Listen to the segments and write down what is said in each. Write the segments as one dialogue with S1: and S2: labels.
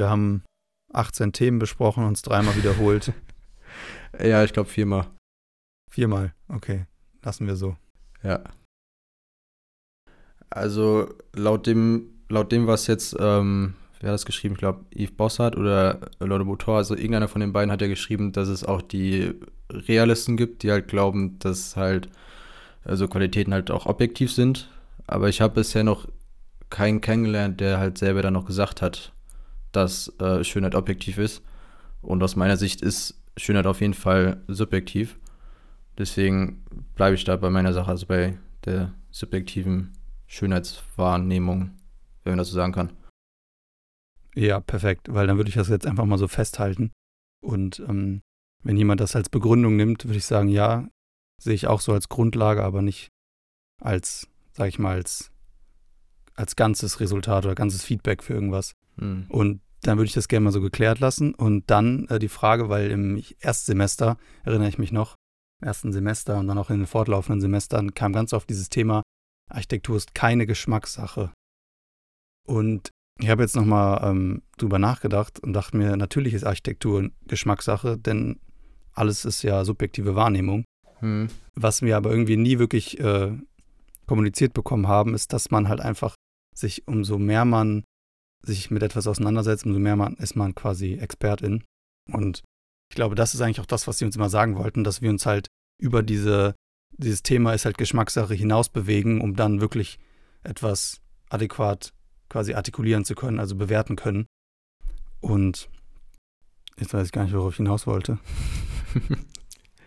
S1: wir haben 18 Themen besprochen, uns dreimal wiederholt.
S2: ja, ich glaube viermal.
S1: Viermal, okay. Lassen wir so.
S2: Ja. Also laut dem, laut dem, was jetzt, ähm, wer hat das geschrieben? Ich glaube, Yves Bossart oder Leute Motor, also irgendeiner von den beiden hat ja geschrieben, dass es auch die Realisten gibt, die halt glauben, dass halt also Qualitäten halt auch objektiv sind. Aber ich habe bisher noch keinen kennengelernt, der halt selber dann noch gesagt hat, dass äh, Schönheit objektiv ist. Und aus meiner Sicht ist Schönheit auf jeden Fall subjektiv. Deswegen bleibe ich da bei meiner Sache, also bei der subjektiven Schönheitswahrnehmung, wenn man das so sagen kann.
S1: Ja, perfekt, weil dann würde ich das jetzt einfach mal so festhalten. Und ähm, wenn jemand das als Begründung nimmt, würde ich sagen, ja, sehe ich auch so als Grundlage, aber nicht als, sag ich mal, als, als ganzes Resultat oder ganzes Feedback für irgendwas. Hm. Und dann würde ich das gerne mal so geklärt lassen. Und dann äh, die Frage, weil im Erstsemester, erinnere ich mich noch, im ersten Semester und dann auch in den fortlaufenden Semestern kam ganz oft dieses Thema, Architektur ist keine Geschmackssache. Und ich habe jetzt nochmal ähm, drüber nachgedacht und dachte mir, natürlich ist Architektur Geschmackssache, denn alles ist ja subjektive Wahrnehmung. Hm. Was wir aber irgendwie nie wirklich äh, kommuniziert bekommen haben, ist, dass man halt einfach sich, umso mehr man sich mit etwas auseinandersetzt, umso mehr man ist man quasi Expertin. Und ich glaube, das ist eigentlich auch das, was sie uns immer sagen wollten, dass wir uns halt über diese, dieses Thema ist halt Geschmackssache hinaus bewegen, um dann wirklich etwas adäquat quasi artikulieren zu können, also bewerten können. Und jetzt weiß ich gar nicht, worauf ich hinaus wollte.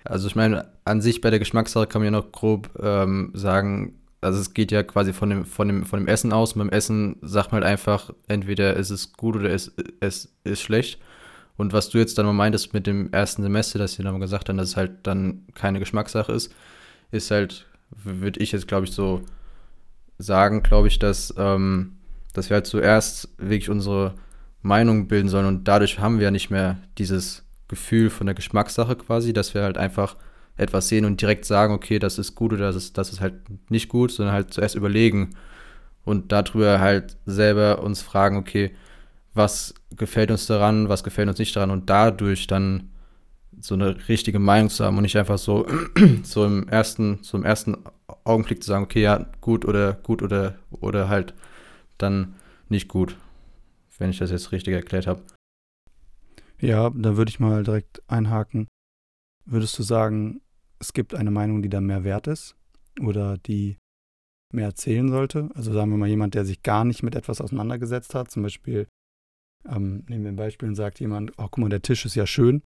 S2: Also ich meine, an sich bei der Geschmackssache kann man ja noch grob ähm, sagen, also es geht ja quasi von dem, von dem, von dem Essen aus. Und beim Essen sagt man halt einfach, entweder ist es gut oder es, es ist schlecht. Und was du jetzt dann mal meintest mit dem ersten Semester, dass sie dann mal gesagt haben, dass es halt dann keine Geschmackssache ist, ist halt, würde ich jetzt, glaube ich, so sagen, glaube ich, dass, ähm, dass wir halt zuerst wirklich unsere Meinung bilden sollen und dadurch haben wir ja nicht mehr dieses Gefühl von der Geschmackssache quasi, dass wir halt einfach etwas sehen und direkt sagen, okay, das ist gut oder das ist, das ist halt nicht gut, sondern halt zuerst überlegen und darüber halt selber uns fragen, okay, was gefällt uns daran, was gefällt uns nicht daran und dadurch dann so eine richtige Meinung zu haben und nicht einfach so, so im ersten, so im ersten Augenblick zu sagen, okay, ja, gut oder gut oder, oder halt dann nicht gut, wenn ich das jetzt richtig erklärt habe.
S1: Ja, da würde ich mal direkt einhaken. Würdest du sagen, es gibt eine Meinung, die da mehr wert ist oder die mehr erzählen sollte? Also sagen wir mal jemand, der sich gar nicht mit etwas auseinandergesetzt hat, zum Beispiel, ähm, nehmen wir ein Beispiel und sagt jemand, oh guck mal, der Tisch ist ja schön.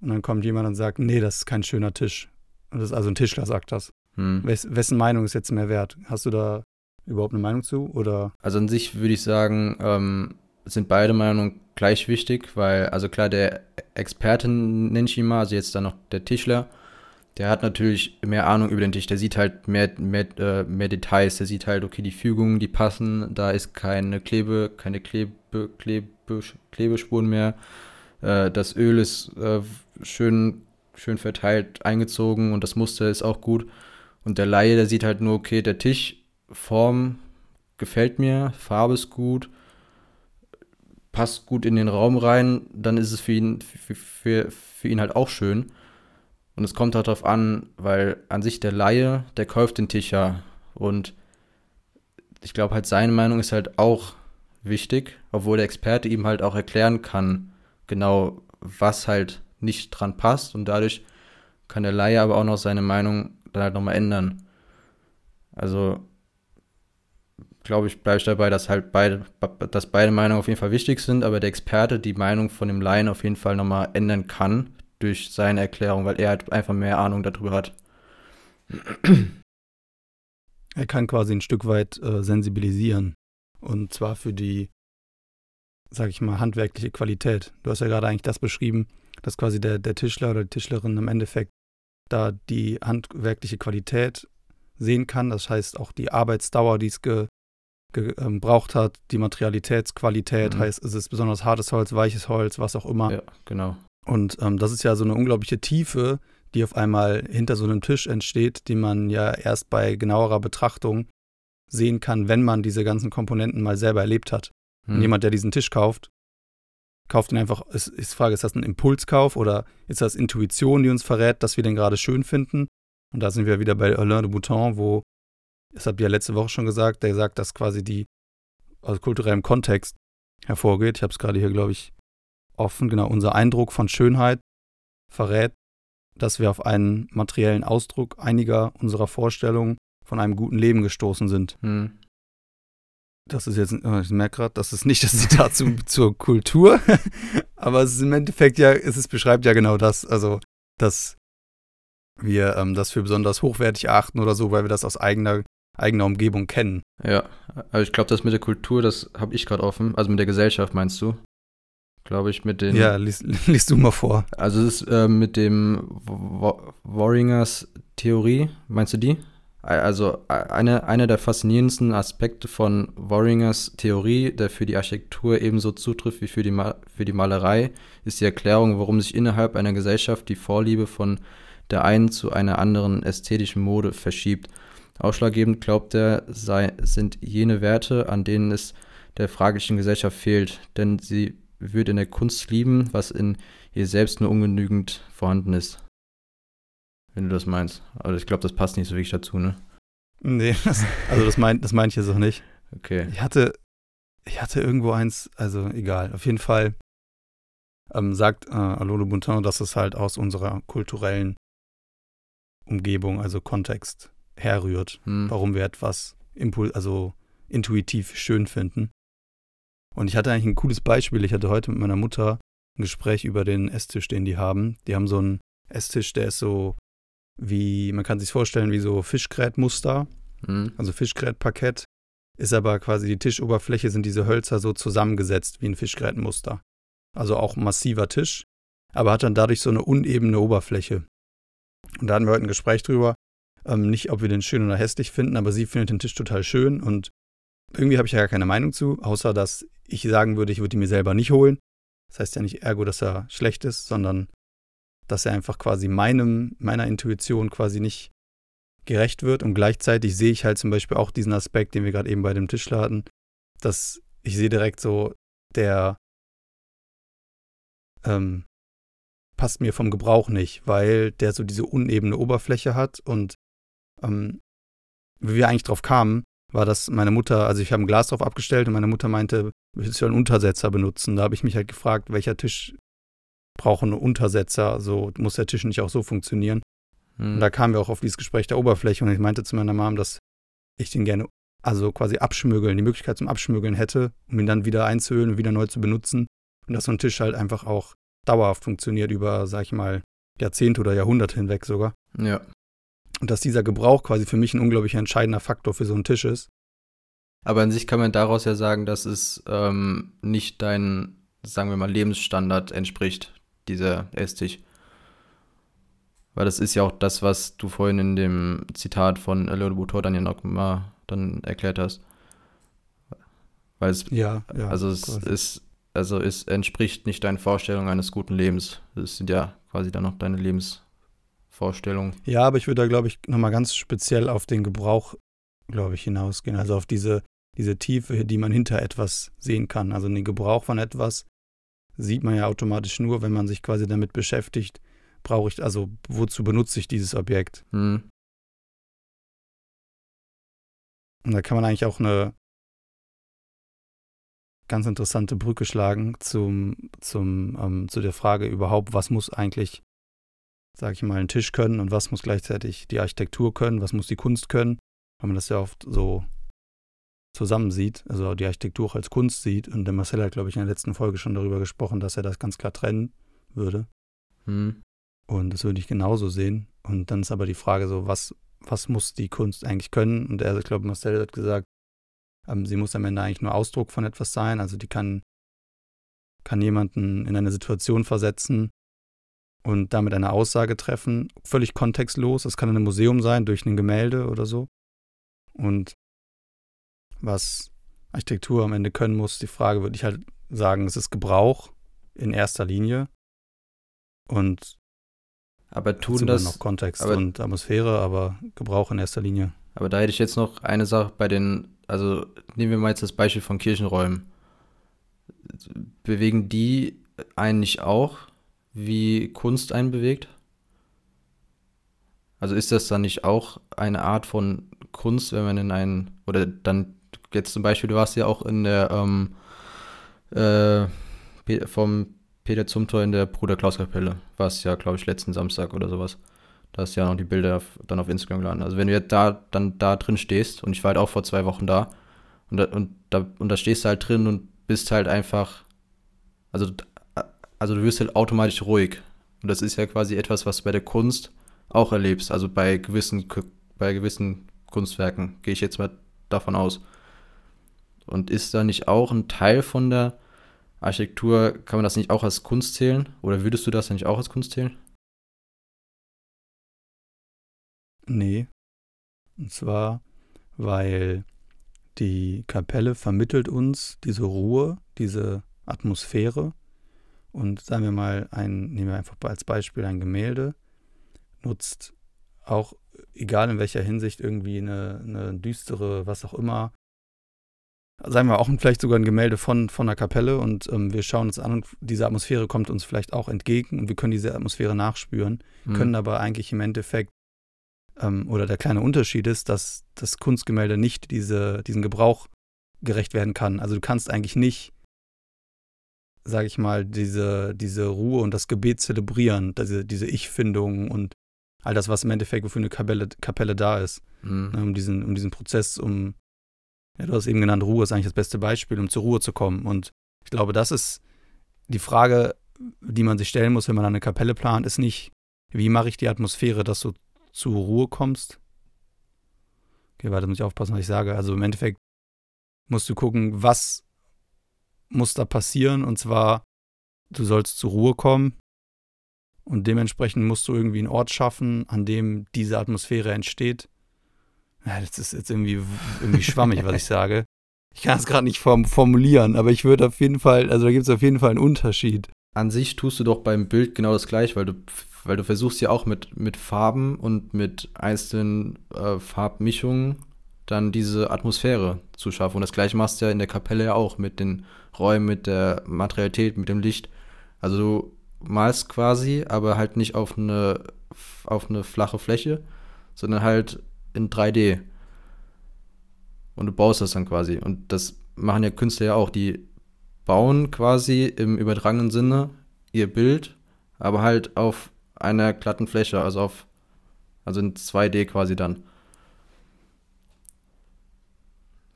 S1: Und dann kommt jemand und sagt, nee, das ist kein schöner Tisch. Und das ist also ein Tischler sagt das. Hm. Wes wessen Meinung ist jetzt mehr wert? Hast du da überhaupt eine Meinung zu? Oder?
S2: Also an sich würde ich sagen, ähm, sind beide Meinungen gleich wichtig, weil, also klar, der Experte nenne ich ihn mal, also jetzt dann noch der Tischler, der hat natürlich mehr Ahnung über den Tisch, der sieht halt mehr, mehr, äh, mehr Details, der sieht halt, okay, die Fügungen, die passen, da ist keine Klebe, keine Klebe, Klebe, Klebespuren mehr, äh, das Öl ist äh, schön, schön verteilt eingezogen und das Muster ist auch gut. Und der Laie, der sieht halt nur, okay, der Tisch, Form gefällt mir, Farbe ist gut, passt gut in den Raum rein, dann ist es für ihn, für, für, für ihn halt auch schön. Und es kommt halt darauf an, weil an sich der Laie, der kauft den Tisch ja. Und ich glaube halt, seine Meinung ist halt auch wichtig, obwohl der Experte ihm halt auch erklären kann, genau was halt nicht dran passt. Und dadurch kann der Laie aber auch noch seine Meinung dann halt nochmal ändern. Also glaube ich, bleibe ich dabei, dass halt beide, dass beide Meinungen auf jeden Fall wichtig sind, aber der Experte die Meinung von dem Laien auf jeden Fall nochmal ändern kann durch seine Erklärung, weil er halt einfach mehr Ahnung darüber hat.
S1: Er kann quasi ein Stück weit äh, sensibilisieren. Und zwar für die, sag ich mal, handwerkliche Qualität. Du hast ja gerade eigentlich das beschrieben, dass quasi der, der Tischler oder die Tischlerin im Endeffekt da die handwerkliche Qualität sehen kann. Das heißt auch die Arbeitsdauer, die es ge, gebraucht ähm, hat, die Materialitätsqualität, mhm. heißt, ist es besonders hartes Holz, weiches Holz, was auch immer.
S2: Ja, genau.
S1: Und ähm, das ist ja so eine unglaubliche Tiefe, die auf einmal hinter so einem Tisch entsteht, die man ja erst bei genauerer Betrachtung sehen kann, wenn man diese ganzen Komponenten mal selber erlebt hat. Mhm. Und jemand, der diesen Tisch kauft, kauft ihn einfach, ist, ist die Frage, ist das ein Impulskauf oder ist das Intuition, die uns verrät, dass wir den gerade schön finden? Und da sind wir wieder bei Alain de Bouton, wo, das habt ihr ja letzte Woche schon gesagt, der sagt, dass quasi die aus kulturellem Kontext hervorgeht. Ich habe es gerade hier, glaube ich, offen. Genau, unser Eindruck von Schönheit verrät, dass wir auf einen materiellen Ausdruck einiger unserer Vorstellungen von einem guten Leben gestoßen sind. Hm. Das ist jetzt, äh, ich merke gerade, das ist nicht das Zitat zu, zur Kultur, aber es ist im Endeffekt ja, es ist, beschreibt ja genau das, also, dass wir ähm, das für besonders hochwertig erachten oder so, weil wir das aus eigener, eigener Umgebung kennen.
S2: Ja, aber ich glaube, das mit der Kultur, das habe ich gerade offen, also mit der Gesellschaft meinst du? Glaube ich, mit den.
S1: Ja, liest, liest du mal vor.
S2: Also, es ist äh, mit dem Warringers Theorie, meinst du die? Also eine, einer der faszinierendsten Aspekte von Warringers Theorie, der für die Architektur ebenso zutrifft wie für die, für die Malerei, ist die Erklärung, warum sich innerhalb einer Gesellschaft die Vorliebe von der einen zu einer anderen ästhetischen Mode verschiebt. Ausschlaggebend, glaubt er, sei, sind jene Werte, an denen es der fraglichen Gesellschaft fehlt, denn sie wird in der Kunst lieben, was in ihr selbst nur ungenügend vorhanden ist. Wenn du das meinst. Aber ich glaube, das passt nicht so wirklich dazu, ne?
S1: Nee, das, also das meine das mein ich jetzt auch nicht.
S2: Okay.
S1: Ich hatte, ich hatte irgendwo eins, also egal. Auf jeden Fall ähm, sagt äh, Alolo Bontin, dass es halt aus unserer kulturellen Umgebung, also Kontext, herrührt, hm. warum wir etwas impul also intuitiv schön finden. Und ich hatte eigentlich ein cooles Beispiel. Ich hatte heute mit meiner Mutter ein Gespräch über den Esstisch, den die haben. Die haben so einen Esstisch, der ist so wie, man kann sich vorstellen, wie so Fischgrätmuster, mhm. also Fischgrätparkett, ist aber quasi die Tischoberfläche sind diese Hölzer so zusammengesetzt wie ein Fischgrätmuster. Also auch massiver Tisch, aber hat dann dadurch so eine unebene Oberfläche. Und da hatten wir heute ein Gespräch drüber, ähm, nicht ob wir den schön oder hässlich finden, aber sie findet den Tisch total schön und irgendwie habe ich ja gar keine Meinung zu, außer dass ich sagen würde, ich würde ihn mir selber nicht holen. Das heißt ja nicht ergo, dass er schlecht ist, sondern dass er einfach quasi meinem, meiner Intuition quasi nicht gerecht wird. Und gleichzeitig sehe ich halt zum Beispiel auch diesen Aspekt, den wir gerade eben bei dem Tischler hatten, dass ich sehe direkt so, der ähm, passt mir vom Gebrauch nicht, weil der so diese unebene Oberfläche hat und ähm, wie wir eigentlich drauf kamen, war, dass meine Mutter, also ich habe ein Glas drauf abgestellt und meine Mutter meinte, willst du einen Untersetzer benutzen? Da habe ich mich halt gefragt, welcher Tisch brauchen Untersetzer, so muss der Tisch nicht auch so funktionieren. Hm. Und da kamen wir auch auf dieses Gespräch der Oberfläche und ich meinte zu meiner Mom, dass ich den gerne, also quasi abschmögeln, die Möglichkeit zum Abschmögeln hätte, um ihn dann wieder einzuhöhlen und wieder neu zu benutzen. Und dass so ein Tisch halt einfach auch dauerhaft funktioniert über, sag ich mal, Jahrzehnte oder Jahrhunderte hinweg sogar.
S2: Ja.
S1: Und dass dieser Gebrauch quasi für mich ein unglaublich entscheidender Faktor für so einen Tisch ist.
S2: Aber an sich kann man daraus ja sagen, dass es ähm, nicht dein, sagen wir mal, Lebensstandard entspricht dieser Esstisch. Weil das ist ja auch das, was du vorhin in dem Zitat von Elodie Boutor dann ja noch mal dann erklärt hast. Weil es,
S1: ja, ja
S2: also es quasi. ist, also es entspricht nicht deinen Vorstellungen eines guten Lebens. Das sind ja quasi dann noch deine Lebensvorstellungen.
S1: Ja, aber ich würde da, glaube ich, nochmal ganz speziell auf den Gebrauch, glaube ich, hinausgehen. Also auf diese, diese Tiefe, die man hinter etwas sehen kann. Also den Gebrauch von etwas sieht man ja automatisch nur, wenn man sich quasi damit beschäftigt, brauche ich, also wozu benutze ich dieses Objekt? Hm. Und da kann man eigentlich auch eine ganz interessante Brücke schlagen zum, zum, ähm, zu der Frage überhaupt, was muss eigentlich, sage ich mal, ein Tisch können und was muss gleichzeitig die Architektur können, was muss die Kunst können, weil man das ja oft so zusammen sieht, also die Architektur auch als Kunst sieht. Und der Marcel hat, glaube ich, in der letzten Folge schon darüber gesprochen, dass er das ganz klar trennen würde. Hm. Und das würde ich genauso sehen. Und dann ist aber die Frage so, was, was muss die Kunst eigentlich können? Und er, ich glaube, Marcel hat gesagt, ähm, sie muss am Ende eigentlich nur Ausdruck von etwas sein. Also die kann, kann jemanden in eine Situation versetzen und damit eine Aussage treffen, völlig kontextlos. Das kann in einem Museum sein, durch ein Gemälde oder so. Und was Architektur am Ende können muss. Die Frage würde ich halt sagen, es ist Gebrauch in erster Linie. Und
S2: aber tun das
S1: noch Kontext und Atmosphäre, aber Gebrauch in erster Linie.
S2: Aber da hätte ich jetzt noch eine Sache bei den, also nehmen wir mal jetzt das Beispiel von Kirchenräumen. bewegen die einen nicht auch, wie Kunst einen bewegt? Also ist das dann nicht auch eine Art von Kunst, wenn man in einen, oder dann jetzt zum Beispiel, du warst ja auch in der, ähm, äh, vom Peter Zumthor in der Bruder Klaus Kapelle, war es ja, glaube ich, letzten Samstag oder sowas. Da hast ja noch die Bilder dann auf Instagram geladen. Also wenn du jetzt da, dann da drin stehst, und ich war halt auch vor zwei Wochen da, und da, und da, und da stehst du halt drin und bist halt einfach, also, also du wirst halt automatisch ruhig. Und das ist ja quasi etwas, was du bei der Kunst auch erlebst. Also bei gewissen, bei gewissen Kunstwerken gehe ich jetzt mal davon aus. Und ist da nicht auch ein Teil von der Architektur, kann man das nicht auch als Kunst zählen? Oder würdest du das nicht auch als Kunst zählen?
S1: Nee. Und zwar, weil die Kapelle vermittelt uns diese Ruhe, diese Atmosphäre. Und sagen wir mal, ein, nehmen wir einfach als Beispiel ein Gemälde, nutzt auch, egal in welcher Hinsicht, irgendwie eine, eine düstere, was auch immer, sagen wir auch vielleicht sogar ein Gemälde von, von einer Kapelle und ähm, wir schauen uns an und diese Atmosphäre kommt uns vielleicht auch entgegen und wir können diese Atmosphäre nachspüren, mhm. können aber eigentlich im Endeffekt ähm, oder der kleine Unterschied ist, dass das Kunstgemälde nicht diese, diesen Gebrauch gerecht werden kann. Also du kannst eigentlich nicht, sage ich mal, diese, diese Ruhe und das Gebet zelebrieren, diese, diese Ich-Findung und all das, was im Endeffekt für eine Kapelle, Kapelle da ist, mhm. ne, um, diesen, um diesen Prozess, um, ja, du hast eben genannt, Ruhe ist eigentlich das beste Beispiel, um zur Ruhe zu kommen. Und ich glaube, das ist die Frage, die man sich stellen muss, wenn man eine Kapelle plant, ist nicht, wie mache ich die Atmosphäre, dass du zur Ruhe kommst. Okay, warte, muss ich aufpassen, was ich sage. Also im Endeffekt musst du gucken, was muss da passieren. Und zwar, du sollst zur Ruhe kommen. Und dementsprechend musst du irgendwie einen Ort schaffen, an dem diese Atmosphäre entsteht. Ja, das ist jetzt irgendwie, irgendwie schwammig, was ich sage. Ich kann es gerade nicht formulieren, aber ich würde auf jeden Fall, also da gibt es auf jeden Fall einen Unterschied.
S2: An sich tust du doch beim Bild genau das gleiche, weil du weil du versuchst ja auch mit, mit Farben und mit einzelnen äh, Farbmischungen dann diese Atmosphäre zu schaffen. Und das gleiche machst du ja in der Kapelle ja auch mit den Räumen, mit der Materialität, mit dem Licht. Also du malst quasi, aber halt nicht auf eine, auf eine flache Fläche, sondern halt in 3D. Und du baust das dann quasi. Und das machen ja Künstler ja auch. Die bauen quasi im übertragenen Sinne ihr Bild, aber halt auf einer glatten Fläche, also auf, also in 2D quasi dann.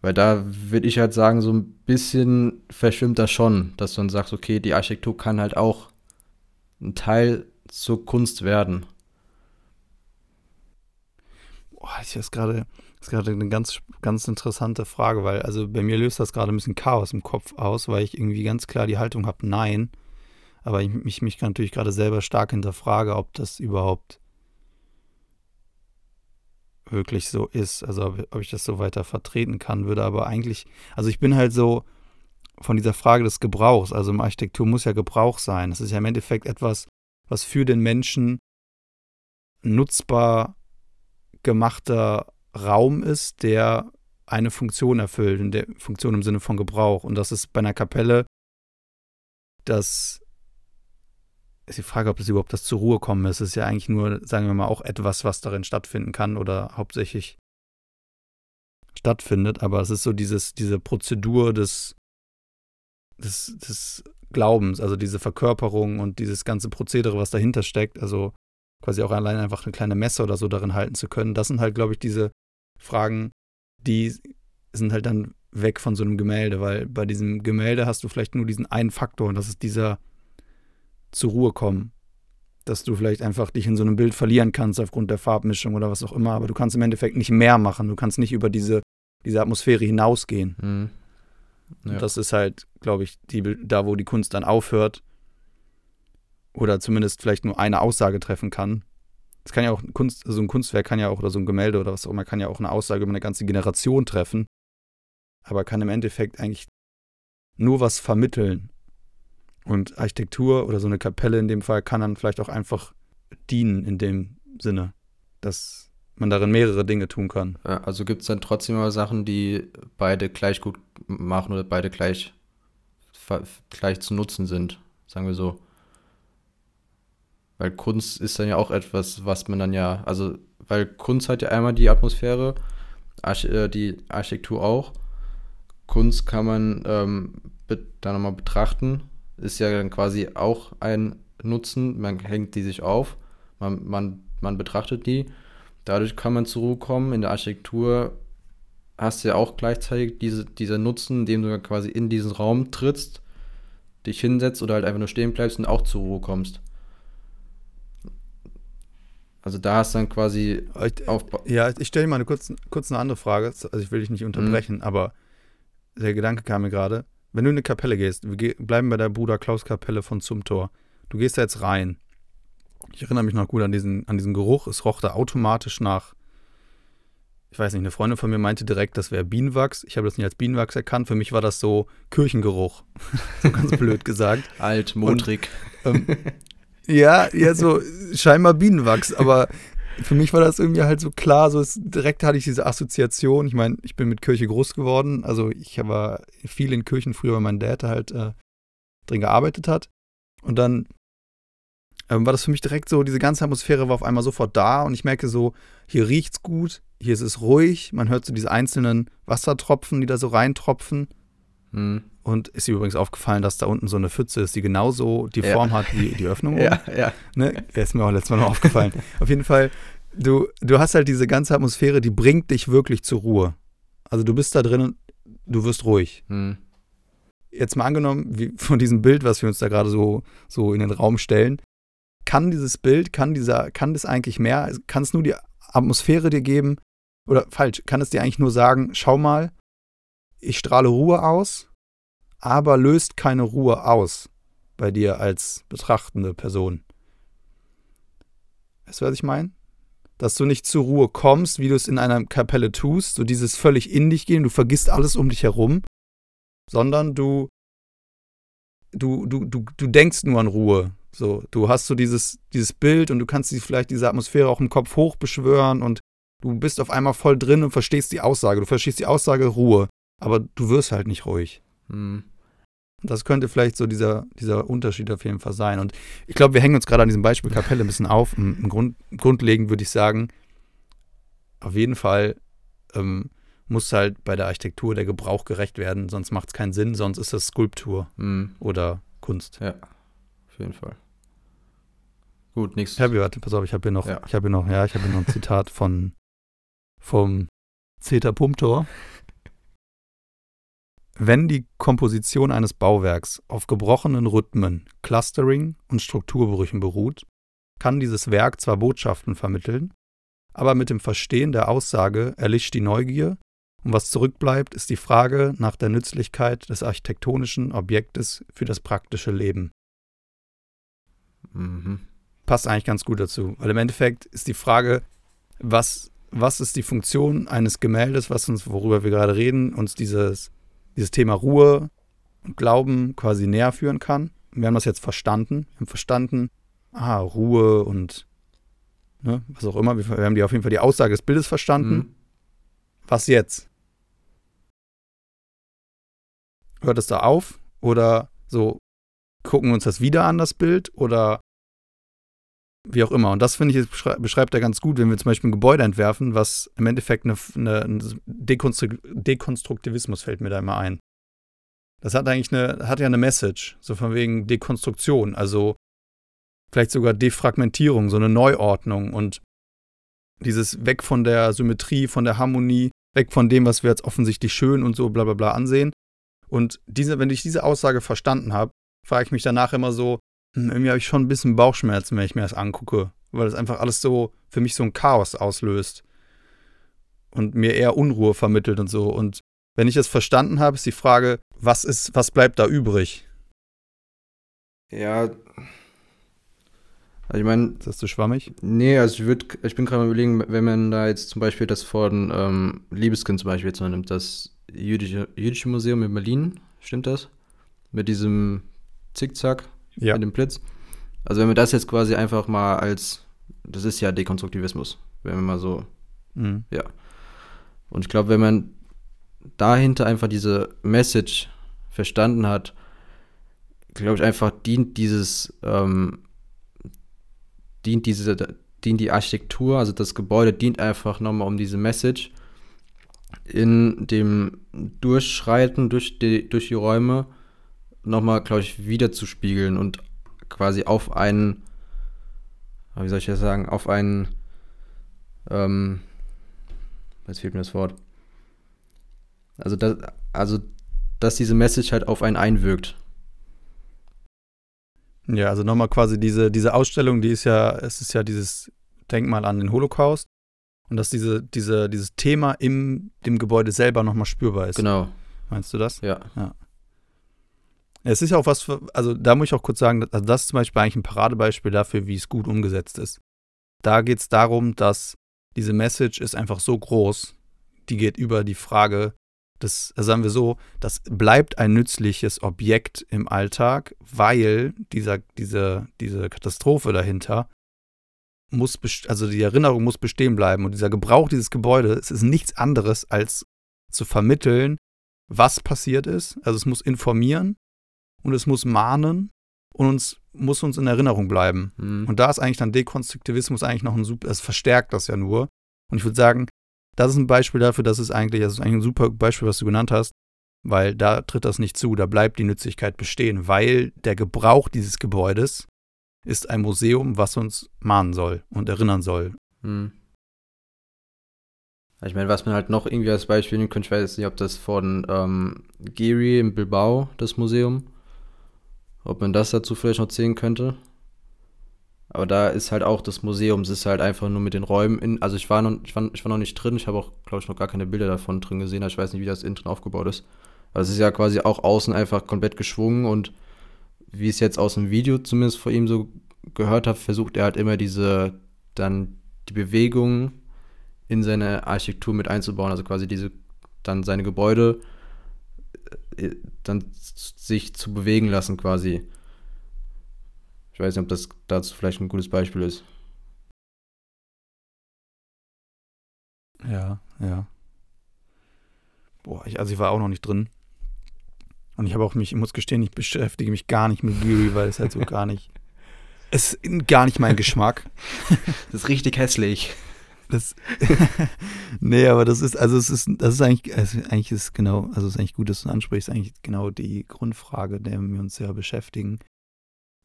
S2: Weil da würde ich halt sagen, so ein bisschen verschwimmt das schon, dass du dann sagst, okay, die Architektur kann halt auch ein Teil zur Kunst werden.
S1: Boah, ich ist gerade ist gerade eine ganz ganz interessante Frage, weil also bei mir löst das gerade ein bisschen Chaos im Kopf aus, weil ich irgendwie ganz klar die Haltung habe, nein. Aber ich mich, mich natürlich gerade selber stark hinterfrage, ob das überhaupt wirklich so ist. Also ob, ob ich das so weiter vertreten kann, würde aber eigentlich, also ich bin halt so von dieser Frage des Gebrauchs, also im Architektur muss ja Gebrauch sein. Das ist ja im Endeffekt etwas, was für den Menschen nutzbar gemachter Raum ist, der eine Funktion erfüllt, in der Funktion im Sinne von Gebrauch. Und das ist bei einer Kapelle das ist die Frage, ob das überhaupt das zur Ruhe kommen ist. Es ist ja eigentlich nur, sagen wir mal, auch etwas, was darin stattfinden kann oder hauptsächlich stattfindet. Aber es ist so dieses, diese Prozedur des, des, des Glaubens, also diese Verkörperung und dieses ganze Prozedere, was dahinter steckt. Also quasi auch allein einfach eine kleine Messe oder so darin halten zu können. Das sind halt, glaube ich, diese Fragen, die sind halt dann weg von so einem Gemälde, weil bei diesem Gemälde hast du vielleicht nur diesen einen Faktor und das ist dieser zur Ruhe kommen. Dass du vielleicht einfach dich in so einem Bild verlieren kannst aufgrund der Farbmischung oder was auch immer, aber du kannst im Endeffekt nicht mehr machen. Du kannst nicht über diese, diese Atmosphäre hinausgehen. Mhm. Ja. Das ist halt, glaube ich, die, da, wo die Kunst dann aufhört. Oder zumindest vielleicht nur eine Aussage treffen kann. Es kann ja auch Kunst, so ein Kunstwerk kann ja auch, oder so ein Gemälde oder was auch immer, kann ja auch eine Aussage über eine ganze Generation treffen. Aber kann im Endeffekt eigentlich nur was vermitteln. Und Architektur oder so eine Kapelle in dem Fall kann dann vielleicht auch einfach dienen in dem Sinne, dass man darin mehrere Dinge tun kann.
S2: Also gibt es dann trotzdem immer Sachen, die beide gleich gut machen oder beide gleich gleich zu nutzen sind, sagen wir so. Weil Kunst ist dann ja auch etwas, was man dann ja, also, weil Kunst hat ja einmal die Atmosphäre, Arch äh, die Architektur auch. Kunst kann man ähm, dann nochmal betrachten, ist ja dann quasi auch ein Nutzen, man hängt die sich auf, man, man, man betrachtet die. Dadurch kann man zur Ruhe kommen. In der Architektur hast du ja auch gleichzeitig diese, dieser Nutzen, indem du quasi in diesen Raum trittst, dich hinsetzt oder halt einfach nur stehen bleibst und auch zur Ruhe kommst. Also da hast du dann quasi
S1: ich, Ja, ich stelle dir mal eine kurz, kurz eine andere Frage. Also ich will dich nicht unterbrechen, mhm. aber der Gedanke kam mir gerade. Wenn du in eine Kapelle gehst, wir bleiben bei der Bruder Klaus Kapelle von Zumtor. Du gehst da jetzt rein. Ich erinnere mich noch gut an diesen, an diesen Geruch. Es roch da automatisch nach ich weiß nicht, eine Freundin von mir meinte direkt, das wäre Bienenwachs. Ich habe das nicht als Bienenwachs erkannt. Für mich war das so Kirchengeruch. so ganz blöd gesagt.
S2: Alt, modrig.
S1: ähm, ja, ja, so scheinbar Bienenwachs, aber für mich war das irgendwie halt so klar, so ist, direkt hatte ich diese Assoziation. Ich meine, ich bin mit Kirche groß geworden, also ich war viel in Kirchen früher, weil mein Dad halt äh, drin gearbeitet hat. Und dann ähm, war das für mich direkt so, diese ganze Atmosphäre war auf einmal sofort da und ich merke so, hier riecht's gut, hier ist es ruhig, man hört so diese einzelnen Wassertropfen, die da so reintropfen. Mhm. Und ist dir übrigens aufgefallen, dass da unten so eine Pfütze ist, die genauso die Form ja. hat wie die Öffnung?
S2: ja, ja.
S1: Ne? Ja, ist mir auch letztes Mal noch aufgefallen. Auf jeden Fall, du, du hast halt diese ganze Atmosphäre, die bringt dich wirklich zur Ruhe. Also du bist da drin und du wirst ruhig. Mhm. Jetzt mal angenommen, wie von diesem Bild, was wir uns da gerade so, so in den Raum stellen, kann dieses Bild, kann dieser, kann das eigentlich mehr, kann es nur die Atmosphäre dir geben, oder falsch, kann es dir eigentlich nur sagen, schau mal, ich strahle Ruhe aus, aber löst keine Ruhe aus bei dir als betrachtende Person. Weißt du, was ich meine? Dass du nicht zur Ruhe kommst, wie du es in einer Kapelle tust, so dieses völlig in dich gehen, du vergisst alles um dich herum, sondern du, du, du, du, du denkst nur an Ruhe. So, du hast so dieses, dieses Bild und du kannst vielleicht diese Atmosphäre auch im Kopf hochbeschwören und du bist auf einmal voll drin und verstehst die Aussage. Du verstehst die Aussage Ruhe, aber du wirst halt nicht ruhig. Hm. Das könnte vielleicht so dieser, dieser Unterschied auf jeden Fall sein. Und ich glaube, wir hängen uns gerade an diesem Beispiel Kapelle ein bisschen auf. Im Grund, grundlegend würde ich sagen, auf jeden Fall ähm, muss halt bei der Architektur der Gebrauch gerecht werden, sonst macht es keinen Sinn, sonst ist das Skulptur mhm. oder Kunst.
S2: Ja, auf jeden Fall. Gut, nächstes.
S1: Herbie, warte, pass auf, ich habe hier noch, ja. ich habe hier noch, ja, ich habe hier noch ein Zitat von vom Zeta Pumptor. Wenn die Komposition eines Bauwerks auf gebrochenen Rhythmen, Clustering und Strukturbrüchen beruht, kann dieses Werk zwar Botschaften vermitteln, aber mit dem Verstehen der Aussage erlischt die Neugier und was zurückbleibt, ist die Frage nach der Nützlichkeit des architektonischen Objektes für das praktische Leben. Mhm passt eigentlich ganz gut dazu. Weil im Endeffekt ist die Frage, was, was ist die Funktion eines Gemäldes, was uns, worüber wir gerade reden, uns dieses, dieses Thema Ruhe und Glauben quasi näher führen kann. Wir haben das jetzt verstanden. Wir haben verstanden, ah, Ruhe und ne, was auch immer. Wir, wir, haben die auf jeden Fall die Aussage des Bildes verstanden. Mhm. Was jetzt? Hört es da auf? Oder so, gucken wir uns das wieder an, das Bild? Oder wie auch immer. Und das finde ich, beschreibt er ganz gut, wenn wir zum Beispiel ein Gebäude entwerfen, was im Endeffekt eine, eine, ein Dekonstruktivismus fällt mir da immer ein. Das hat eigentlich eine, hat ja eine Message, so von wegen Dekonstruktion, also vielleicht sogar Defragmentierung, so eine Neuordnung und dieses weg von der Symmetrie, von der Harmonie, weg von dem, was wir jetzt offensichtlich schön und so bla bla bla ansehen. Und diese, wenn ich diese Aussage verstanden habe, frage ich mich danach immer so, irgendwie habe ich schon ein bisschen Bauchschmerzen, wenn ich mir das angucke, weil das einfach alles so für mich so ein Chaos auslöst und mir eher Unruhe vermittelt und so. Und wenn ich es verstanden habe, ist die Frage, was ist, was bleibt da übrig?
S2: Ja. Also ich meine.
S1: Ist das zu schwammig?
S2: Nee, also ich würde, ich bin gerade mal überlegen, wenn man da jetzt zum Beispiel das von ähm, Liebeskind zum Beispiel jetzt mal nimmt, das jüdische, jüdische Museum in Berlin, stimmt das? Mit diesem Zickzack ja. mit dem Blitz. Also wenn wir das jetzt quasi einfach mal als, das ist ja Dekonstruktivismus, wenn wir mal so, mhm. ja. Und ich glaube, wenn man dahinter einfach diese Message verstanden hat, glaube ich, einfach dient dieses, ähm, dient diese, dient die Architektur, also das Gebäude dient einfach nochmal um diese Message in dem Durchschreiten durch die, durch die Räume nochmal, glaube ich, wiederzuspiegeln und quasi auf einen, wie soll ich das sagen, auf einen, ähm, jetzt fehlt mir das Wort. Also, das, also, dass diese Message halt auf einen einwirkt.
S1: Ja, also nochmal quasi diese, diese Ausstellung, die ist ja, es ist ja dieses Denkmal an den Holocaust und dass diese, diese, dieses Thema im dem Gebäude selber nochmal spürbar ist.
S2: Genau.
S1: Meinst du das?
S2: Ja.
S1: ja. Es ist ja auch was, für, also da muss ich auch kurz sagen, also das ist zum Beispiel eigentlich ein Paradebeispiel dafür, wie es gut umgesetzt ist. Da geht es darum, dass diese Message ist einfach so groß, die geht über die Frage, das also sagen wir so, das bleibt ein nützliches Objekt im Alltag, weil dieser, diese, diese Katastrophe dahinter muss, also die Erinnerung muss bestehen bleiben und dieser Gebrauch dieses Gebäudes ist nichts anderes als zu vermitteln, was passiert ist. Also es muss informieren und es muss mahnen und uns muss uns in Erinnerung bleiben. Mhm. Und da ist eigentlich dann Dekonstruktivismus eigentlich noch ein super, es verstärkt das ja nur. Und ich würde sagen, das ist ein Beispiel dafür, dass es eigentlich, das ist eigentlich ein super Beispiel, was du genannt hast, weil da tritt das nicht zu, da bleibt die Nützlichkeit bestehen, weil der Gebrauch dieses Gebäudes ist ein Museum, was uns mahnen soll und erinnern soll. Mhm.
S2: Ich meine, was man halt noch irgendwie als Beispiel nehmen könnte, ich weiß nicht, ob das von ähm, Giri in Bilbao, das Museum, ob man das dazu vielleicht noch zählen könnte. Aber da ist halt auch das Museum, es ist halt einfach nur mit den Räumen in. Also ich war noch, ich war, ich war noch nicht drin, ich habe auch, glaube ich, noch gar keine Bilder davon drin gesehen, ich weiß nicht, wie das innen drin aufgebaut ist. Aber es ist ja quasi auch außen einfach komplett geschwungen und wie es jetzt aus dem Video zumindest vor ihm so gehört habe, versucht er halt immer diese, dann die Bewegung in seine Architektur mit einzubauen, also quasi diese, dann seine Gebäude äh, dann sich zu bewegen lassen quasi. Ich weiß nicht, ob das dazu vielleicht ein gutes Beispiel ist.
S1: Ja, ja. Boah, ich, also ich war auch noch nicht drin. Und ich habe auch mich, ich muss gestehen, ich beschäftige mich gar nicht mit Giri, weil es halt so gar nicht, es ist gar nicht mein Geschmack.
S2: Das ist richtig hässlich.
S1: Das, nee, aber das ist, also es ist, das ist eigentlich, also eigentlich ist genau, also es ist eigentlich gut, dass du ansprichst, eigentlich genau die Grundfrage, der wir uns ja beschäftigen.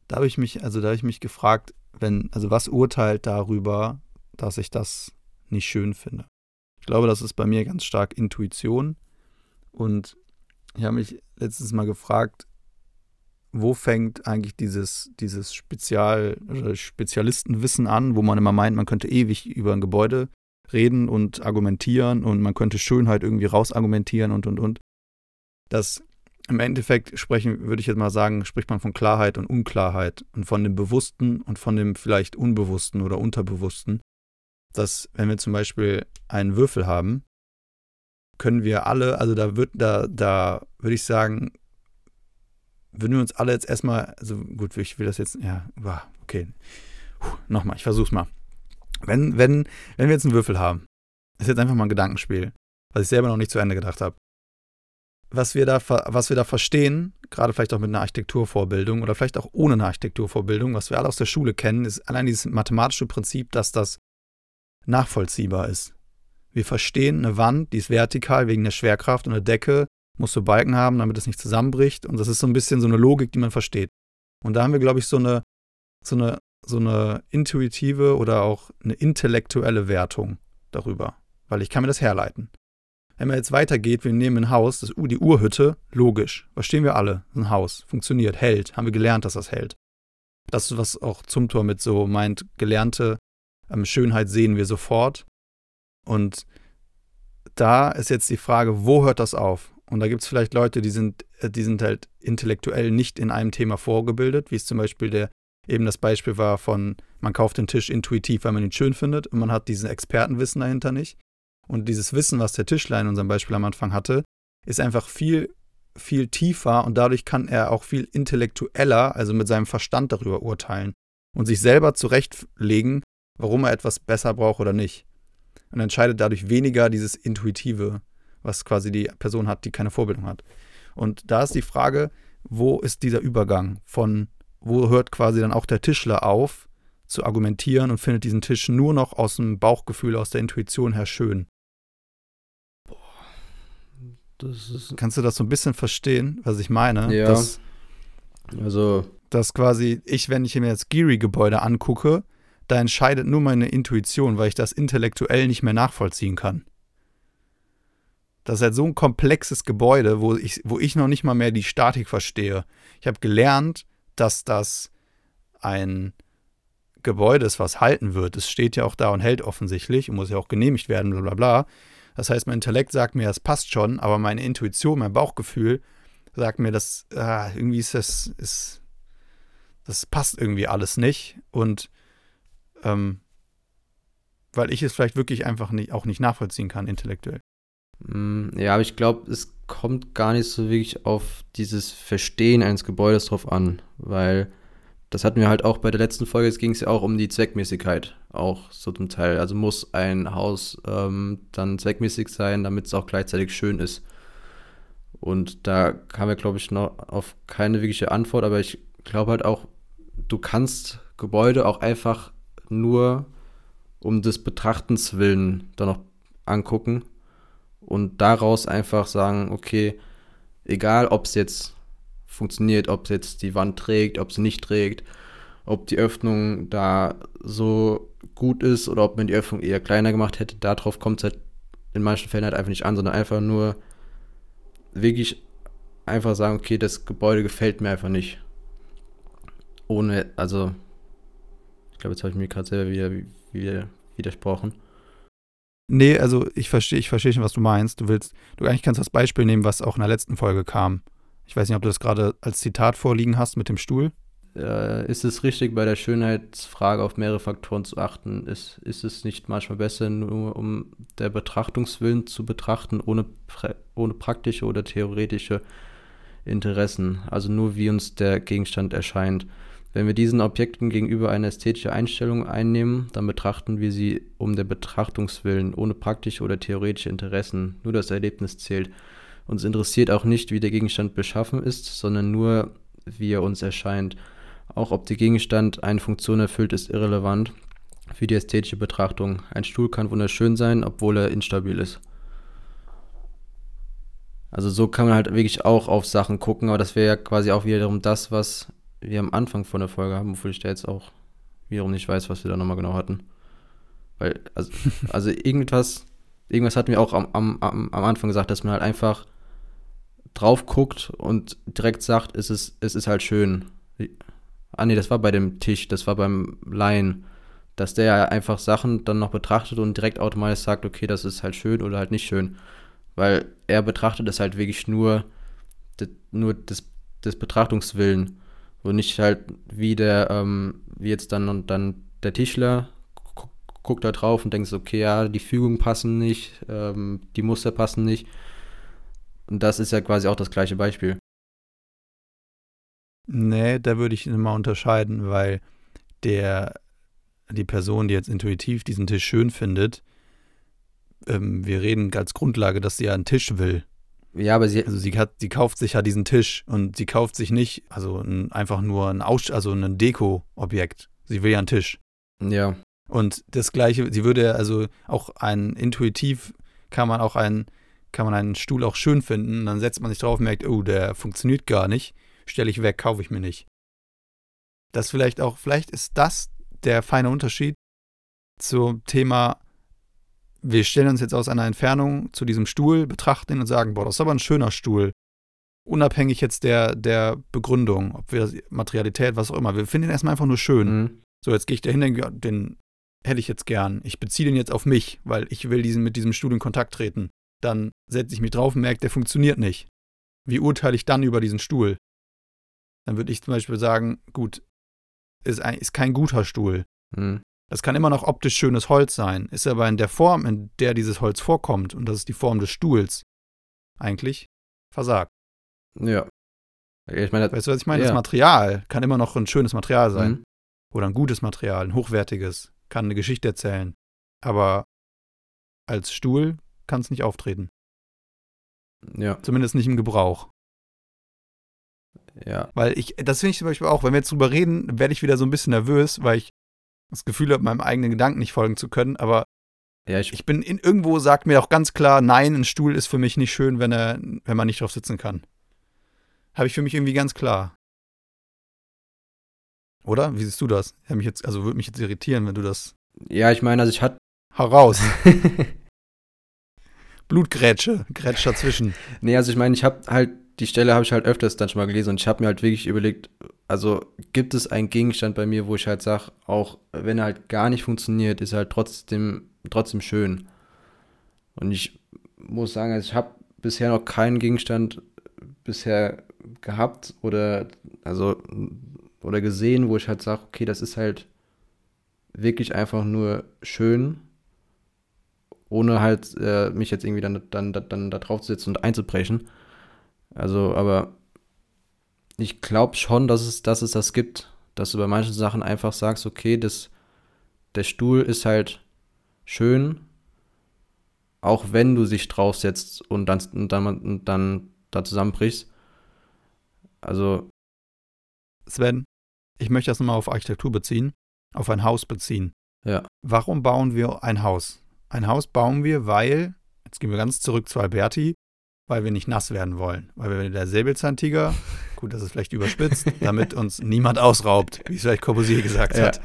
S1: Da habe ich mich, also da habe ich mich gefragt, wenn, also was urteilt darüber, dass ich das nicht schön finde? Ich glaube, das ist bei mir ganz stark Intuition. Und ich habe mich letztens mal gefragt, wo fängt eigentlich dieses, dieses Spezial, Spezialistenwissen an, wo man immer meint, man könnte ewig über ein Gebäude reden und argumentieren und man könnte Schönheit irgendwie rausargumentieren und und und. Das im Endeffekt sprechen, würde ich jetzt mal sagen, spricht man von Klarheit und Unklarheit und von dem Bewussten und von dem vielleicht Unbewussten oder Unterbewussten. Dass, wenn wir zum Beispiel einen Würfel haben, können wir alle, also da wird, da, da würde ich sagen, würden wir uns alle jetzt erstmal, also gut, ich will das jetzt, ja, okay. Nochmal, ich versuch's mal. Wenn, wenn, wenn wir jetzt einen Würfel haben, ist jetzt einfach mal ein Gedankenspiel, was ich selber noch nicht zu Ende gedacht habe. Was wir da, was wir da verstehen, gerade vielleicht auch mit einer Architekturvorbildung oder vielleicht auch ohne eine Architekturvorbildung, was wir alle aus der Schule kennen, ist allein dieses mathematische Prinzip, dass das nachvollziehbar ist. Wir verstehen eine Wand, die ist vertikal wegen der Schwerkraft und eine Decke musst du Balken haben, damit es nicht zusammenbricht. Und das ist so ein bisschen so eine Logik, die man versteht. Und da haben wir, glaube ich, so eine, so eine, so eine intuitive oder auch eine intellektuelle Wertung darüber. Weil ich kann mir das herleiten. Wenn man jetzt weitergeht, wir nehmen ein Haus, das, die Urhütte, logisch. Verstehen wir alle. Ein Haus. Funktioniert, hält. Haben wir gelernt, dass das hält. Das ist, was auch Zumtor mit so meint, gelernte ähm, Schönheit sehen wir sofort. Und da ist jetzt die Frage, wo hört das auf? Und da gibt es vielleicht Leute, die sind, äh, die sind halt intellektuell nicht in einem Thema vorgebildet, wie es zum Beispiel der, eben das Beispiel war von, man kauft den Tisch intuitiv, weil man ihn schön findet und man hat diesen Expertenwissen dahinter nicht. Und dieses Wissen, was der Tischler in unserem Beispiel am Anfang hatte, ist einfach viel, viel tiefer und dadurch kann er auch viel intellektueller, also mit seinem Verstand darüber urteilen und sich selber zurechtlegen, warum er etwas besser braucht oder nicht. Und entscheidet dadurch weniger dieses Intuitive was quasi die Person hat, die keine Vorbildung hat. Und da ist die Frage, wo ist dieser Übergang von, wo hört quasi dann auch der Tischler auf zu argumentieren und findet diesen Tisch nur noch aus dem Bauchgefühl, aus der Intuition her schön. Kannst du das so ein bisschen verstehen, was ich meine?
S2: Ja.
S1: Dass,
S2: Also,
S1: dass quasi ich, wenn ich mir jetzt Geary-Gebäude angucke, da entscheidet nur meine Intuition, weil ich das intellektuell nicht mehr nachvollziehen kann. Das ist halt so ein komplexes Gebäude, wo ich, wo ich noch nicht mal mehr die Statik verstehe. Ich habe gelernt, dass das ein Gebäude ist, was halten wird. Es steht ja auch da und hält offensichtlich und muss ja auch genehmigt werden, bla bla bla. Das heißt, mein Intellekt sagt mir, das passt schon, aber meine Intuition, mein Bauchgefühl sagt mir, dass ah, irgendwie ist das, ist, das passt irgendwie alles nicht. Und ähm, weil ich es vielleicht wirklich einfach nicht, auch nicht nachvollziehen kann, intellektuell.
S2: Mm, ja, aber ich glaube, es kommt gar nicht so wirklich auf dieses Verstehen eines Gebäudes drauf an, weil das hatten wir halt auch bei der letzten Folge, es ging es ja auch um die Zweckmäßigkeit, auch so zum Teil. Also muss ein Haus ähm, dann zweckmäßig sein, damit es auch gleichzeitig schön ist. Und da kam wir, glaube ich, noch auf keine wirkliche Antwort, aber ich glaube halt auch, du kannst Gebäude auch einfach nur um des Betrachtens willen dann noch angucken und daraus einfach sagen, okay, egal ob es jetzt funktioniert, ob es jetzt die Wand trägt, ob sie nicht trägt, ob die Öffnung da so gut ist oder ob man die Öffnung eher kleiner gemacht hätte, darauf kommt es halt in manchen Fällen halt einfach nicht an, sondern einfach nur wirklich einfach sagen, okay, das Gebäude gefällt mir einfach nicht. Ohne, also, ich glaube, jetzt habe ich mir gerade selber wieder, wieder widersprochen.
S1: Nee, also ich verstehe, ich verstehe schon, was du meinst. Du willst, du eigentlich kannst das Beispiel nehmen, was auch in der letzten Folge kam. Ich weiß nicht, ob du das gerade als Zitat vorliegen hast mit dem Stuhl.
S2: Äh, ist es richtig, bei der Schönheitsfrage auf mehrere Faktoren zu achten? Ist, ist es nicht manchmal besser, nur um der Betrachtungswillen zu betrachten, ohne, ohne praktische oder theoretische Interessen? Also nur wie uns der Gegenstand erscheint. Wenn wir diesen Objekten gegenüber eine ästhetische Einstellung einnehmen, dann betrachten wir sie um der Betrachtungswillen, ohne praktische oder theoretische Interessen. Nur das Erlebnis zählt. Uns interessiert auch nicht, wie der Gegenstand beschaffen ist, sondern nur, wie er uns erscheint. Auch ob der Gegenstand eine Funktion erfüllt, ist irrelevant für die ästhetische Betrachtung. Ein Stuhl kann wunderschön sein, obwohl er instabil ist. Also so kann man halt wirklich auch auf Sachen gucken, aber das wäre ja quasi auch wiederum das, was wir am Anfang von der Folge haben, obwohl ich da jetzt auch wiederum nicht weiß, was wir da nochmal genau hatten. Weil, also, also irgendwas, irgendwas hatten wir auch am, am, am Anfang gesagt, dass man halt einfach drauf guckt und direkt sagt, es ist, es ist halt schön. Ah nee, das war bei dem Tisch, das war beim Laien, dass der ja einfach Sachen dann noch betrachtet und direkt automatisch sagt, okay, das ist halt schön oder halt nicht schön. Weil er betrachtet es halt wirklich nur, nur des, des Betrachtungswillen und nicht halt wie der, ähm, wie jetzt dann und dann der Tischler gu- guckt da drauf und denkt so, okay, ja, die Fügungen passen nicht, ähm, die Muster passen nicht. Und das ist ja quasi auch das gleiche Beispiel.
S1: Nee, da würde ich immer unterscheiden, weil der, die Person, die jetzt intuitiv diesen Tisch schön findet, ähm, wir reden als Grundlage, dass sie ja einen Tisch will.
S2: Ja, aber sie,
S1: Also sie hat, sie kauft sich ja diesen Tisch und sie kauft sich nicht, also ein, einfach nur ein Aus, also ein Deko-Objekt. Sie will ja einen Tisch.
S2: ja,
S1: Und das gleiche, sie würde also auch ein intuitiv kann man auch einen, kann man einen Stuhl auch schön finden. Dann setzt man sich drauf und merkt, oh, der funktioniert gar nicht. Stelle ich weg, kaufe ich mir nicht. Das vielleicht auch, vielleicht ist das der feine Unterschied zum Thema, wir stellen uns jetzt aus einer Entfernung zu diesem Stuhl, betrachten ihn und sagen, boah, das ist aber ein schöner Stuhl. Unabhängig jetzt der, der Begründung, ob wir Materialität, was auch immer. Wir finden ihn erstmal einfach nur schön.
S2: mhm.
S1: So, jetzt gehe ich dahin, denke, den hätte ich jetzt gern. Ich beziehe den jetzt auf mich, weil ich will diesen, mit diesem Stuhl in Kontakt treten. Dann setze ich mich drauf und merke, der funktioniert nicht. Wie urteile ich dann über diesen Stuhl? Dann würde ich zum Beispiel sagen, gut, ist, ein, ist kein guter Stuhl.
S2: Mhm.
S1: Das kann immer noch optisch schönes Holz sein, ist aber in der Form, in der dieses Holz vorkommt, und das ist die Form des Stuhls, eigentlich versagt.
S2: ja. Ich meine,
S1: Weißt du, was ich meine?
S2: Ja.
S1: Das Material kann immer noch ein schönes Material sein.
S2: mhm.
S1: oder ein gutes Material, ein hochwertiges, kann eine Geschichte erzählen. Aber als Stuhl kann es nicht auftreten.
S2: ja.
S1: Zumindest nicht im Gebrauch.
S2: Ja.
S1: Weil ich, das finde ich zum Beispiel auch, wenn wir jetzt drüber reden, werde ich wieder so ein bisschen nervös, weil ich das Gefühl habe, meinem eigenen Gedanken nicht folgen zu können. Aber
S2: Ja, ich,
S1: ich bin in, irgendwo sagt mir auch ganz klar, nein, ein Stuhl ist für mich nicht schön, wenn er, wenn man nicht drauf sitzen kann. Habe ich für mich irgendwie ganz klar. Oder? Wie siehst du das? Mich jetzt, also würde mich jetzt irritieren, wenn du das.
S2: ja, ich meine, also ich hatte.
S1: Hau raus. Blutgrätsche, Grätsch dazwischen.
S2: nee, also ich meine, ich habe halt, die Stelle habe ich halt öfters dann schon mal gelesen und ich habe mir halt wirklich überlegt, also gibt es einen Gegenstand bei mir, wo ich halt sage, auch wenn er halt gar nicht funktioniert, ist er halt trotzdem, trotzdem schön. Und ich muss sagen, also ich habe bisher noch keinen Gegenstand bisher gehabt oder, also, oder gesehen, wo ich halt sage, okay, das ist halt wirklich einfach nur schön ohne halt äh, mich jetzt irgendwie dann, dann, dann, dann da drauf zu setzen und einzubrechen. Also, aber ich glaube schon, dass es, dass es das gibt, dass du bei manchen Sachen einfach sagst, okay, das, der Stuhl ist halt schön, auch wenn du dich draufsetzt und dann, und dann, und dann da zusammenbrichst. Also,
S1: Sven, ich möchte das nochmal auf Architektur beziehen, auf ein Haus beziehen.
S2: Ja.
S1: Warum bauen wir ein Haus? Ein Haus bauen wir, weil, jetzt gehen wir ganz zurück zu Alberti, weil wir nicht nass werden wollen. Weil wir der Säbelzahntiger, gut, das ist vielleicht überspitzt, damit uns niemand ausraubt, wie es vielleicht Corbusier gesagt
S2: Ja.
S1: hat.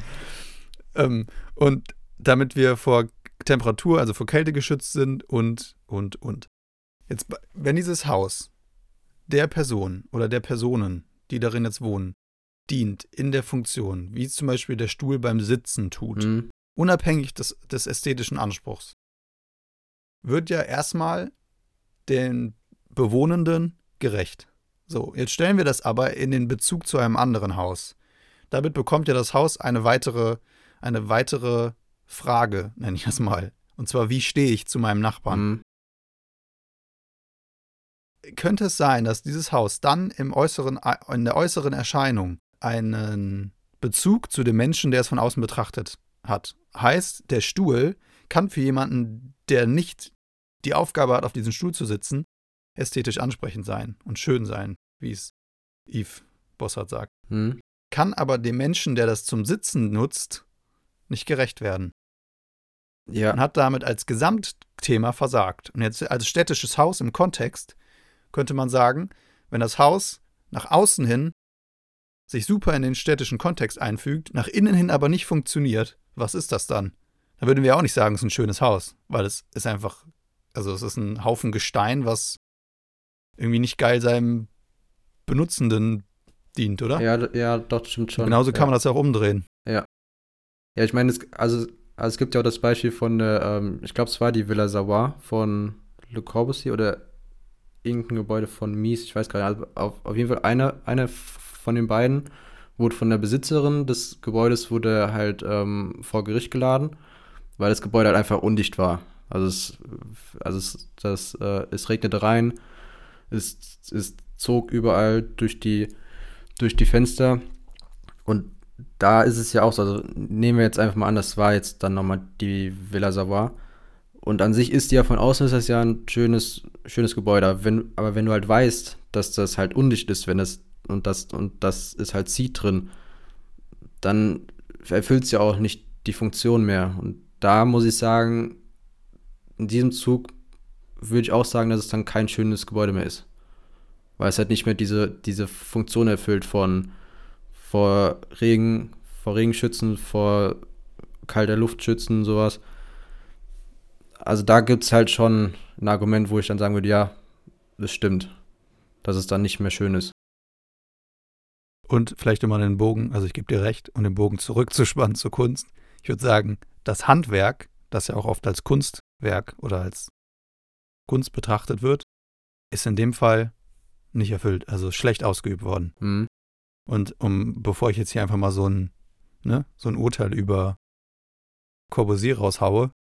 S1: Ähm, und damit wir vor Temperatur, also vor Kälte geschützt sind und, und, und. Jetzt, wenn dieses Haus der Person oder der Personen, die darin jetzt wohnen, dient in der Funktion, wie es zum Beispiel der Stuhl beim Sitzen tut,
S2: hm,
S1: unabhängig des, des ästhetischen Anspruchs, wird ja erstmal den Bewohnenden gerecht. So, jetzt stellen wir das aber in den Bezug zu einem anderen Haus. Damit bekommt ja das Haus eine weitere, eine weitere Frage, nenne ich das mal. Und zwar, wie stehe ich zu meinem Nachbarn?
S2: hm,
S1: könnte es sein, dass dieses Haus dann im äußeren, in der äußeren Erscheinung einen Bezug zu dem Menschen, der es von außen betrachtet hat? Heißt, der Stuhl kann für jemanden, der nicht die Aufgabe hat, auf diesem Stuhl zu sitzen, ästhetisch ansprechend sein und schön sein, wie es Yves Bossart sagt.
S2: hm,
S1: Kann aber dem Menschen, der das zum Sitzen nutzt, nicht gerecht werden.
S2: ja,
S1: und hat damit als Gesamtthema versagt. Und jetzt als städtisches Haus im Kontext könnte man sagen, wenn das Haus nach außen hin sich super in den städtischen Kontext einfügt, nach innen hin aber nicht funktioniert, was ist das dann? Da würden wir auch nicht sagen, es ist ein schönes Haus, weil es ist einfach, also es ist ein Haufen Gestein, was irgendwie nicht geil seinem Benutzenden dient, oder?
S2: ja, ja, doch, stimmt schon.
S1: Genauso kann
S2: ja.
S1: man das ja auch umdrehen.
S2: Ja, ich meine, es, also, also es gibt ja auch das Beispiel von der, ähm, ich glaube, es war die Villa Savoy von Le Corbusier oder irgendein Gebäude von Mies, ich weiß gar nicht, also auf, auf jeden Fall eine, eine von den beiden wurde von der Besitzerin des Gebäudes wurde halt ähm, vor Gericht geladen, weil das Gebäude halt einfach undicht war. Also es, also es, das, äh, es regnete rein, es, es zog überall durch die, durch die Fenster und da ist es ja auch so, also nehmen wir jetzt einfach mal an, das war jetzt dann nochmal die Villa Savoy. Und an sich ist die ja von außen ist das ja ein schönes, schönes Gebäude. Aber wenn, aber wenn du halt weißt, dass das halt undicht ist, wenn das und das und das ist halt zieht drin, dann erfüllt es ja auch nicht die Funktion mehr. Und da muss ich sagen, in diesem Zug würde ich auch sagen, dass es dann kein schönes Gebäude mehr ist. Weil es halt nicht mehr diese, diese Funktion erfüllt von vor Regen, vor Regen schützen, vor kalter Luft schützen, sowas. Also da gibt es halt schon ein Argument, wo ich dann sagen würde, ja, das stimmt, dass es dann nicht mehr schön ist.
S1: Und vielleicht immer den Bogen, also ich gebe dir recht, um den Bogen zurückzuspannen zur Kunst. Ich würde sagen, das Handwerk, das ja auch oft als Kunstwerk oder als Kunst betrachtet wird, ist in dem Fall nicht erfüllt, also schlecht ausgeübt worden.
S2: Hm.
S1: Und um, bevor ich jetzt hier einfach mal so ein, ne, so ein Urteil über Corbusier raushaue,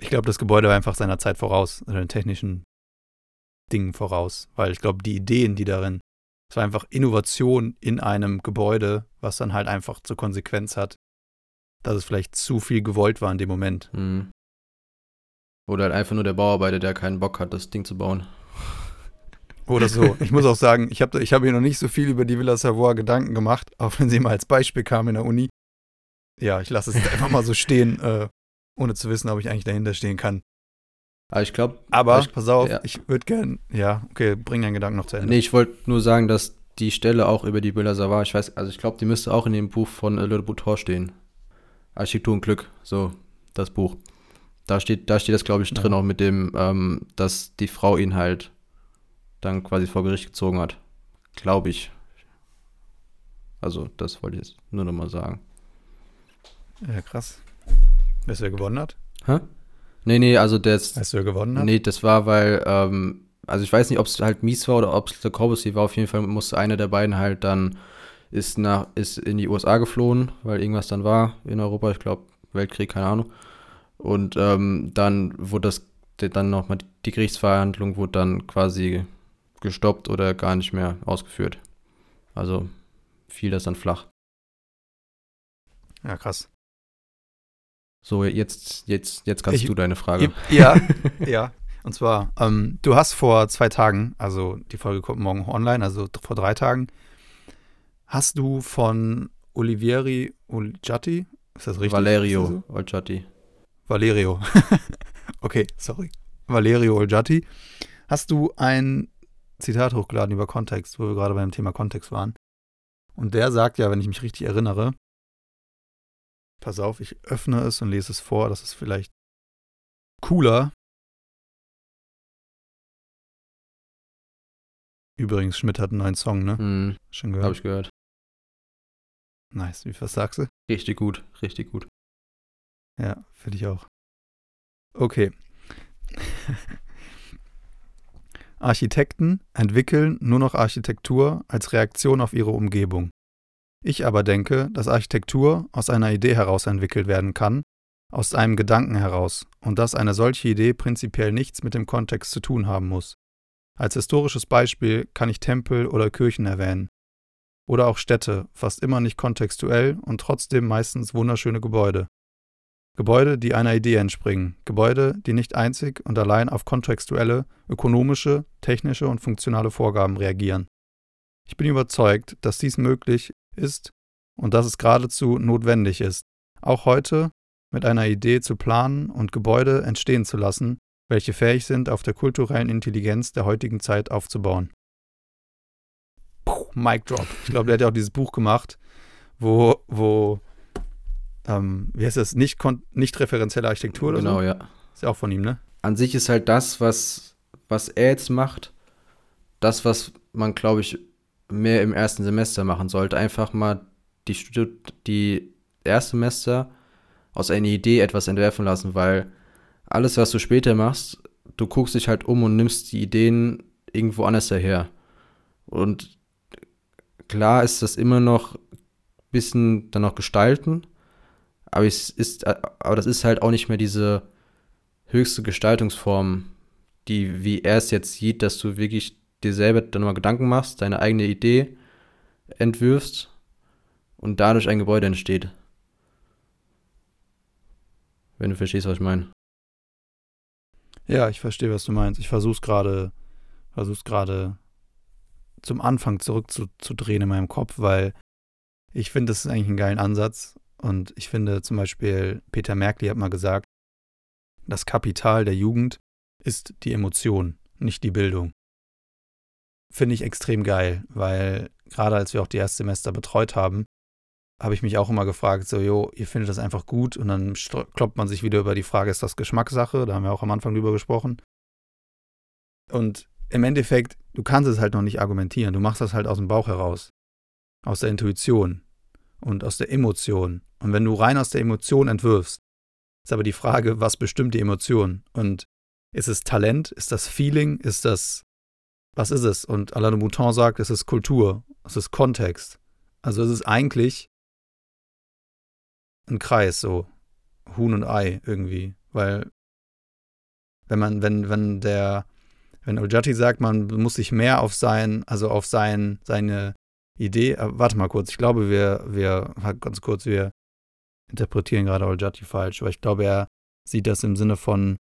S1: ich glaube, das Gebäude war einfach seiner Zeit voraus, oder den technischen Dingen voraus, weil ich glaube, die Ideen, die darin, es war einfach Innovation in einem Gebäude, was dann halt einfach zur Konsequenz hat, dass es vielleicht zu viel gewollt war in dem Moment.
S2: Hm. Oder halt einfach nur der Bauarbeiter, der keinen Bock hat, das Ding zu bauen.
S1: Oder so. Ich muss auch sagen, ich habe ich hab mir noch nicht so viel über die Villa Savoy Gedanken gemacht, auch wenn sie mal als Beispiel kam in der Uni. Ja, ich lasse es einfach mal so stehen, äh, ohne zu wissen, ob ich eigentlich dahinter stehen kann.
S2: Aber ich glaube.
S1: Aber, ich, pass auf, ja. ich würde gern, ja, okay, bring deinen Gedanken noch zu Ende.
S2: Nee, ich wollte nur sagen, dass die Stelle auch über die Villa Savoy, ich weiß, also ich glaube, die müsste auch in dem Buch von Le Boutor stehen. Architektur und Glück, so, das Buch. Da steht, da steht das, glaube ich, drin, ja. auch mit dem, ähm, dass die Frau ihn halt dann quasi vor Gericht gezogen hat. Glaube ich. Also, das wollte ich jetzt nur nochmal sagen.
S1: Ja, krass. Weißt du, wer gewonnen hat?
S2: Hä? Nee, nee, also das.
S1: Weißt du, wer gewonnen hat?
S2: Nee, das war, weil, ähm, also ich weiß nicht, ob es halt mies war oder ob es der Corbusier war. Auf jeden Fall musste einer der beiden halt dann ist nach ist in die USA geflohen, weil irgendwas dann war in Europa, ich glaube Weltkrieg, keine Ahnung. Und ähm, dann wurde das dann nochmal die Gerichtsverhandlung wurde dann quasi gestoppt oder gar nicht mehr ausgeführt. Also fiel das dann flach.
S1: Ja, krass.
S2: So, jetzt, jetzt, jetzt kannst ich, du deine Frage.
S1: Ja, ja. Und zwar, ähm, du hast vor zwei Tagen, also die Folge kommt morgen online, also vor drei Tagen, hast du von Olivieri Olgiati, ist das richtig?
S2: Valerio Olgiati.
S1: Valerio. okay, sorry. Valerio Olgiati. Hast du ein Zitat hochgeladen über Kontext, wo wir gerade beim Thema Kontext waren. Und der sagt ja, wenn ich mich richtig erinnere, pass auf, ich öffne es und lese es vor, das ist vielleicht cooler. Übrigens, Schmidt hat einen neuen Song, ne?
S2: Mhm. Schon gehört. Hab ich gehört.
S1: Nice. Wie was sagst du?
S2: Richtig gut, richtig gut.
S1: Ja, finde ich auch. Okay. Architekten entwickeln nur noch Architektur als Reaktion auf ihre Umgebung. Ich aber denke, dass Architektur aus einer Idee heraus entwickelt werden kann, aus einem Gedanken heraus, und dass eine solche Idee prinzipiell nichts mit dem Kontext zu tun haben muss. Als historisches Beispiel kann ich Tempel oder Kirchen erwähnen. Oder auch Städte, fast immer nicht kontextuell und trotzdem meistens wunderschöne Gebäude. Gebäude, die einer Idee entspringen, Gebäude, die nicht einzig und allein auf kontextuelle, ökonomische, technische und funktionale Vorgaben reagieren. Ich bin überzeugt, dass dies möglich ist und dass es geradezu notwendig ist, auch heute mit einer Idee zu planen und Gebäude entstehen zu lassen, welche fähig sind, auf der kulturellen Intelligenz der heutigen Zeit aufzubauen. Puh, Mic drop. Ich glaube, der hat ja auch dieses Buch gemacht, wo, wo ähm, wie heißt das, nicht, nicht referenzielle Architektur oder
S2: genau,
S1: so?
S2: Genau, ja.
S1: Ist ja auch von ihm, ne?
S2: An sich ist halt das, was, was er jetzt macht, das, was man, glaube ich, mehr im ersten Semester machen sollte. Einfach mal die, die Erstsemester aus einer Idee etwas entwerfen lassen, weil alles, was du später machst, du guckst dich halt um und nimmst die Ideen irgendwo anders daher. Und klar ist das immer noch ein bisschen dann noch gestalten, aber es ist, aber das ist halt auch nicht mehr diese höchste Gestaltungsform, die, wie er es jetzt sieht, dass du wirklich dir selber dann mal Gedanken machst, deine eigene Idee entwirfst und dadurch ein Gebäude entsteht. Wenn du verstehst, was ich meine.
S1: Ja, ich verstehe, was du meinst. Ich versuche es gerade, versuch's gerade zum Anfang zurückzudrehen in meinem Kopf, weil ich finde, das ist eigentlich ein geiler Ansatz und ich finde zum Beispiel, Peter Merkli hat mal gesagt, das Kapital der Jugend ist die Emotion, nicht die Bildung. Finde ich extrem geil, weil gerade als wir auch die Erstsemester betreut haben, habe ich mich auch immer gefragt, so, jo, ihr findet das einfach gut und dann kloppt man sich wieder über die Frage, ist das Geschmackssache? Da haben wir auch am Anfang drüber gesprochen. Und im Endeffekt, du kannst es halt noch nicht argumentieren, du machst das halt aus dem Bauch heraus, aus der Intuition und aus der Emotion. Und wenn du rein aus der Emotion entwirfst, ist aber die Frage, was bestimmt die Emotion? Und ist es Talent? Ist das Feeling? Ist das, was ist es? Und Alain de Mouton sagt, es ist Kultur, es ist Kontext. Also es ist eigentlich ein Kreis, so Huhn und Ei irgendwie. Weil, wenn man, wenn, wenn der, wenn Ojati sagt, man muss sich mehr auf sein, also auf sein, seine Idee, äh, warte mal kurz, ich glaube, wir, wir, ganz kurz, wir interpretieren gerade Oljati falsch, aber ich glaube, er sieht das im Sinne von,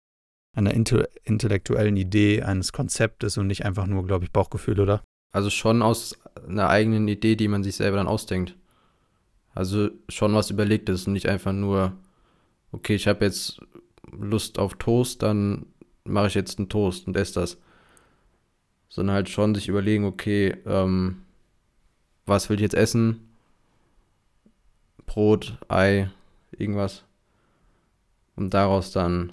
S1: einer intellektuellen Idee, eines Konzeptes und nicht einfach nur, glaube ich, Bauchgefühl, oder?
S2: Also schon aus einer eigenen Idee, die man sich selber dann ausdenkt. Also schon was überlegt ist und nicht einfach nur, okay, ich habe jetzt Lust auf Toast, dann mache ich jetzt einen Toast und esse das. Sondern halt schon sich überlegen, okay, ähm, was will ich jetzt essen? Brot, Ei, irgendwas. Und daraus dann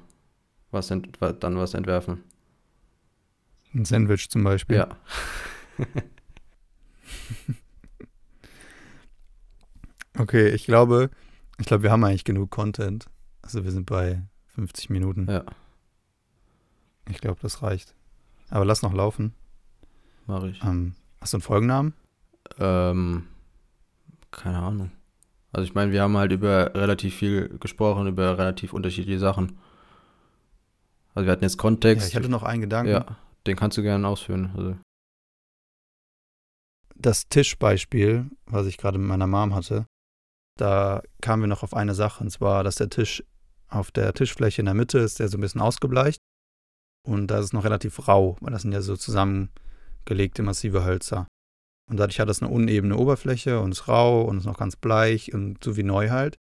S2: was, dann was entwerfen.
S1: Ein Sandwich zum Beispiel.
S2: Ja.
S1: okay, ich glaube, ich glaube, wir haben eigentlich genug Content. Also wir sind bei 50 Minuten.
S2: Ja.
S1: Ich glaube, das reicht. Aber lass noch laufen.
S2: Mach ich.
S1: Ähm, hast du einen Folgennamen?
S2: Ähm, keine Ahnung. Also ich meine, wir haben halt über relativ viel gesprochen, über relativ unterschiedliche Sachen. Also wir hatten jetzt Kontext.
S1: Ja, ich hatte noch einen Gedanken.
S2: Ja, den kannst du gerne ausführen. Also.
S1: Das Tischbeispiel, was ich gerade mit meiner Mom hatte, da kamen wir noch auf eine Sache, und zwar, dass der Tisch auf der Tischfläche in der Mitte ist, der so ein bisschen ausgebleicht. Und da ist es noch relativ rau, weil das sind ja so zusammengelegte massive Hölzer. Und dadurch hat es eine unebene Oberfläche und ist rau und ist noch ganz bleich und so wie neu halt.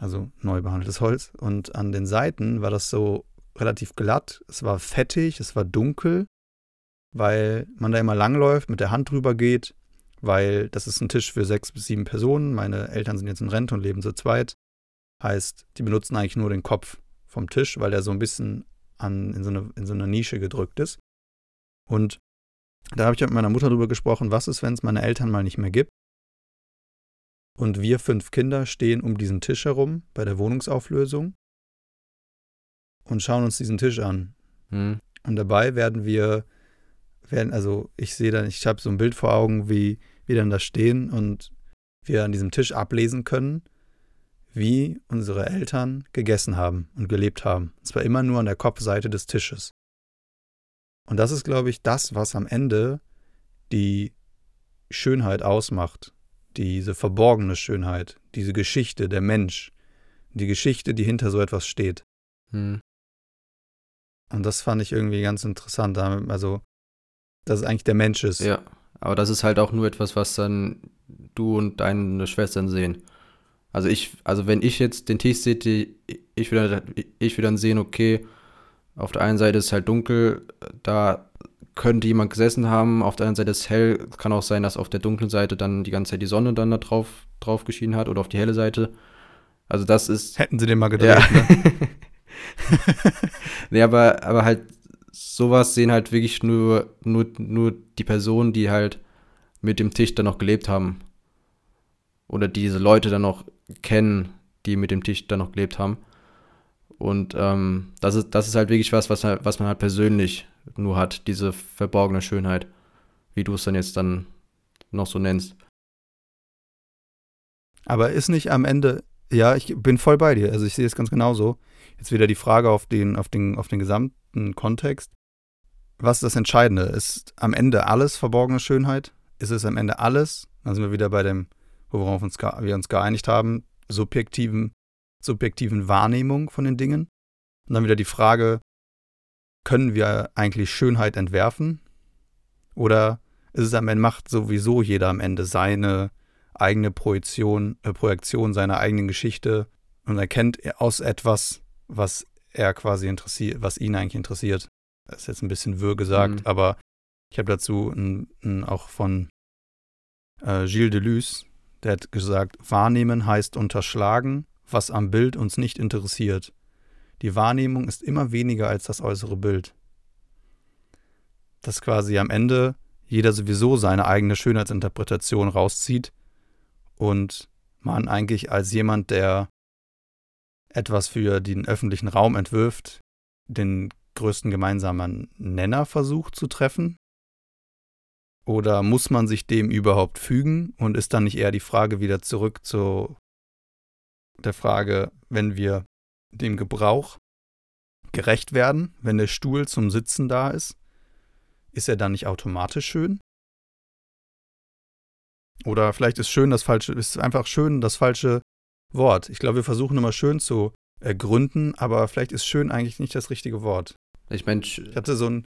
S1: Also neu behandeltes Holz. Und an den Seiten war das so relativ glatt. Es war fettig, es war dunkel, weil man da immer langläuft, mit der Hand drüber geht, weil das ist ein Tisch für sechs bis sieben Personen. Meine Eltern sind jetzt in Rente und leben zu zweit. Heißt, die benutzen eigentlich nur den Kopf vom Tisch, weil der so ein bisschen an, in, so eine, in so eine Nische gedrückt ist. Und da habe ich mit meiner Mutter drüber gesprochen, was ist, wenn es meine Eltern mal nicht mehr gibt. Und wir fünf Kinder stehen um diesen Tisch herum bei der Wohnungsauflösung und schauen uns diesen Tisch an.
S2: Hm.
S1: Und dabei werden wir, werden, also ich sehe dann, ich habe so ein Bild vor Augen, wie wir dann da stehen und wir an diesem Tisch ablesen können, wie unsere Eltern gegessen haben und gelebt haben. Und zwar immer nur an der Kopfseite des Tisches. Und das ist, glaube ich, das, was am Ende die Schönheit ausmacht. Diese verborgene Schönheit, diese Geschichte, der Mensch, die Geschichte, die hinter so etwas steht.
S2: Hm.
S1: Und das fand ich irgendwie ganz interessant. Also, dass es eigentlich der Mensch ist.
S2: Ja, aber das ist halt auch nur etwas, was dann du und deine Schwestern sehen. Also ich, also wenn ich jetzt den Tisch sehe, ich würde, ich würde dann sehen, okay, auf der einen Seite ist es halt dunkel, da könnte jemand gesessen haben, auf der anderen Seite ist es hell, kann auch sein, dass auf der dunklen Seite dann die ganze Zeit die Sonne dann da drauf, drauf geschienen hat oder auf die helle Seite. Also das ist.
S1: Hätten sie den mal gedreht, ja. ne?
S2: nee, aber, aber halt, sowas sehen halt wirklich nur, nur, nur die Personen, die halt mit dem Tisch dann noch gelebt haben. Oder diese Leute dann noch kennen, die mit dem Tisch dann noch gelebt haben. Und ähm, das, ist, das ist halt wirklich was, was, was man halt persönlich nur hat, diese verborgene Schönheit, wie du es dann jetzt dann noch so nennst.
S1: Aber ist nicht am Ende, ja, ich bin voll bei dir, also ich sehe es ganz genauso. Jetzt wieder die Frage auf den, auf den, auf den gesamten Kontext. Was ist das Entscheidende? Ist am Ende alles verborgene Schönheit? Ist es am Ende alles? Dann sind wir wieder bei dem, worauf uns, wir uns geeinigt haben, subjektiven, subjektiven Wahrnehmung von den Dingen. Und dann wieder die Frage, können wir eigentlich Schönheit entwerfen? Oder ist es am Ende, macht sowieso jeder am Ende seine eigene Projektion, äh, Projektion seiner eigenen Geschichte und erkennt aus etwas was er quasi interessiert, was ihn eigentlich interessiert. Das ist jetzt ein bisschen wirr gesagt, mhm. aber ich habe dazu ein, ein, auch von äh, Gilles Deleuze, der hat gesagt, wahrnehmen heißt unterschlagen, was am Bild uns nicht interessiert. Die Wahrnehmung ist immer weniger als das äußere Bild. Dass quasi am Ende jeder sowieso seine eigene Schönheitsinterpretation rauszieht und man eigentlich als jemand, der etwas für den öffentlichen Raum entwirft, den größten gemeinsamen Nenner versucht zu treffen? Oder muss man sich dem überhaupt fügen und ist dann nicht eher die Frage wieder zurück zu der Frage, wenn wir dem Gebrauch gerecht werden, wenn der Stuhl zum Sitzen da ist, ist er dann nicht automatisch schön? Oder vielleicht ist schön das falsche, ist einfach schön das falsche Wort. Ich glaube, wir versuchen immer schön zu ergründen, aber vielleicht ist schön eigentlich nicht das richtige Wort.
S2: Ich meine,
S1: Ich hatte so ein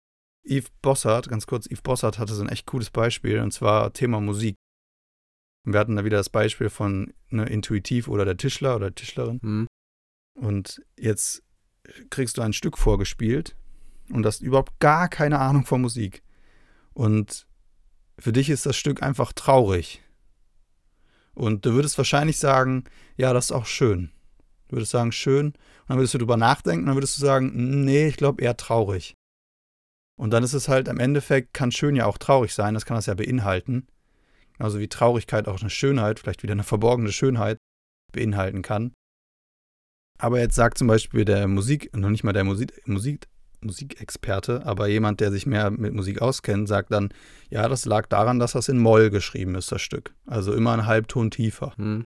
S1: Yves Bossart, ganz kurz, Yves Bossart hatte so ein echt cooles Beispiel und zwar Thema Musik. Und wir hatten da wieder das Beispiel von ne, Intuitiv oder der Tischler oder Tischlerin.
S2: hm,
S1: Und jetzt kriegst du ein Stück vorgespielt und hast überhaupt gar keine Ahnung von Musik. Und für dich ist das Stück einfach traurig. Und du würdest wahrscheinlich sagen, ja, das ist auch schön. Du würdest sagen, schön. Und dann würdest du drüber nachdenken und dann würdest du sagen, nee, ich glaube eher traurig. Und dann ist es halt am Endeffekt, kann schön ja auch traurig sein, das kann das ja beinhalten. Genauso wie Traurigkeit auch eine Schönheit, vielleicht wieder eine verborgene Schönheit beinhalten kann. Aber jetzt sagt zum Beispiel der Musik, noch nicht mal der Musik, Musik, Musikexperte, aber jemand, der sich mehr mit Musik auskennt, sagt dann, ja, das lag daran, dass das in Moll geschrieben ist, das Stück. Also immer einen Halbton tiefer.
S2: hm,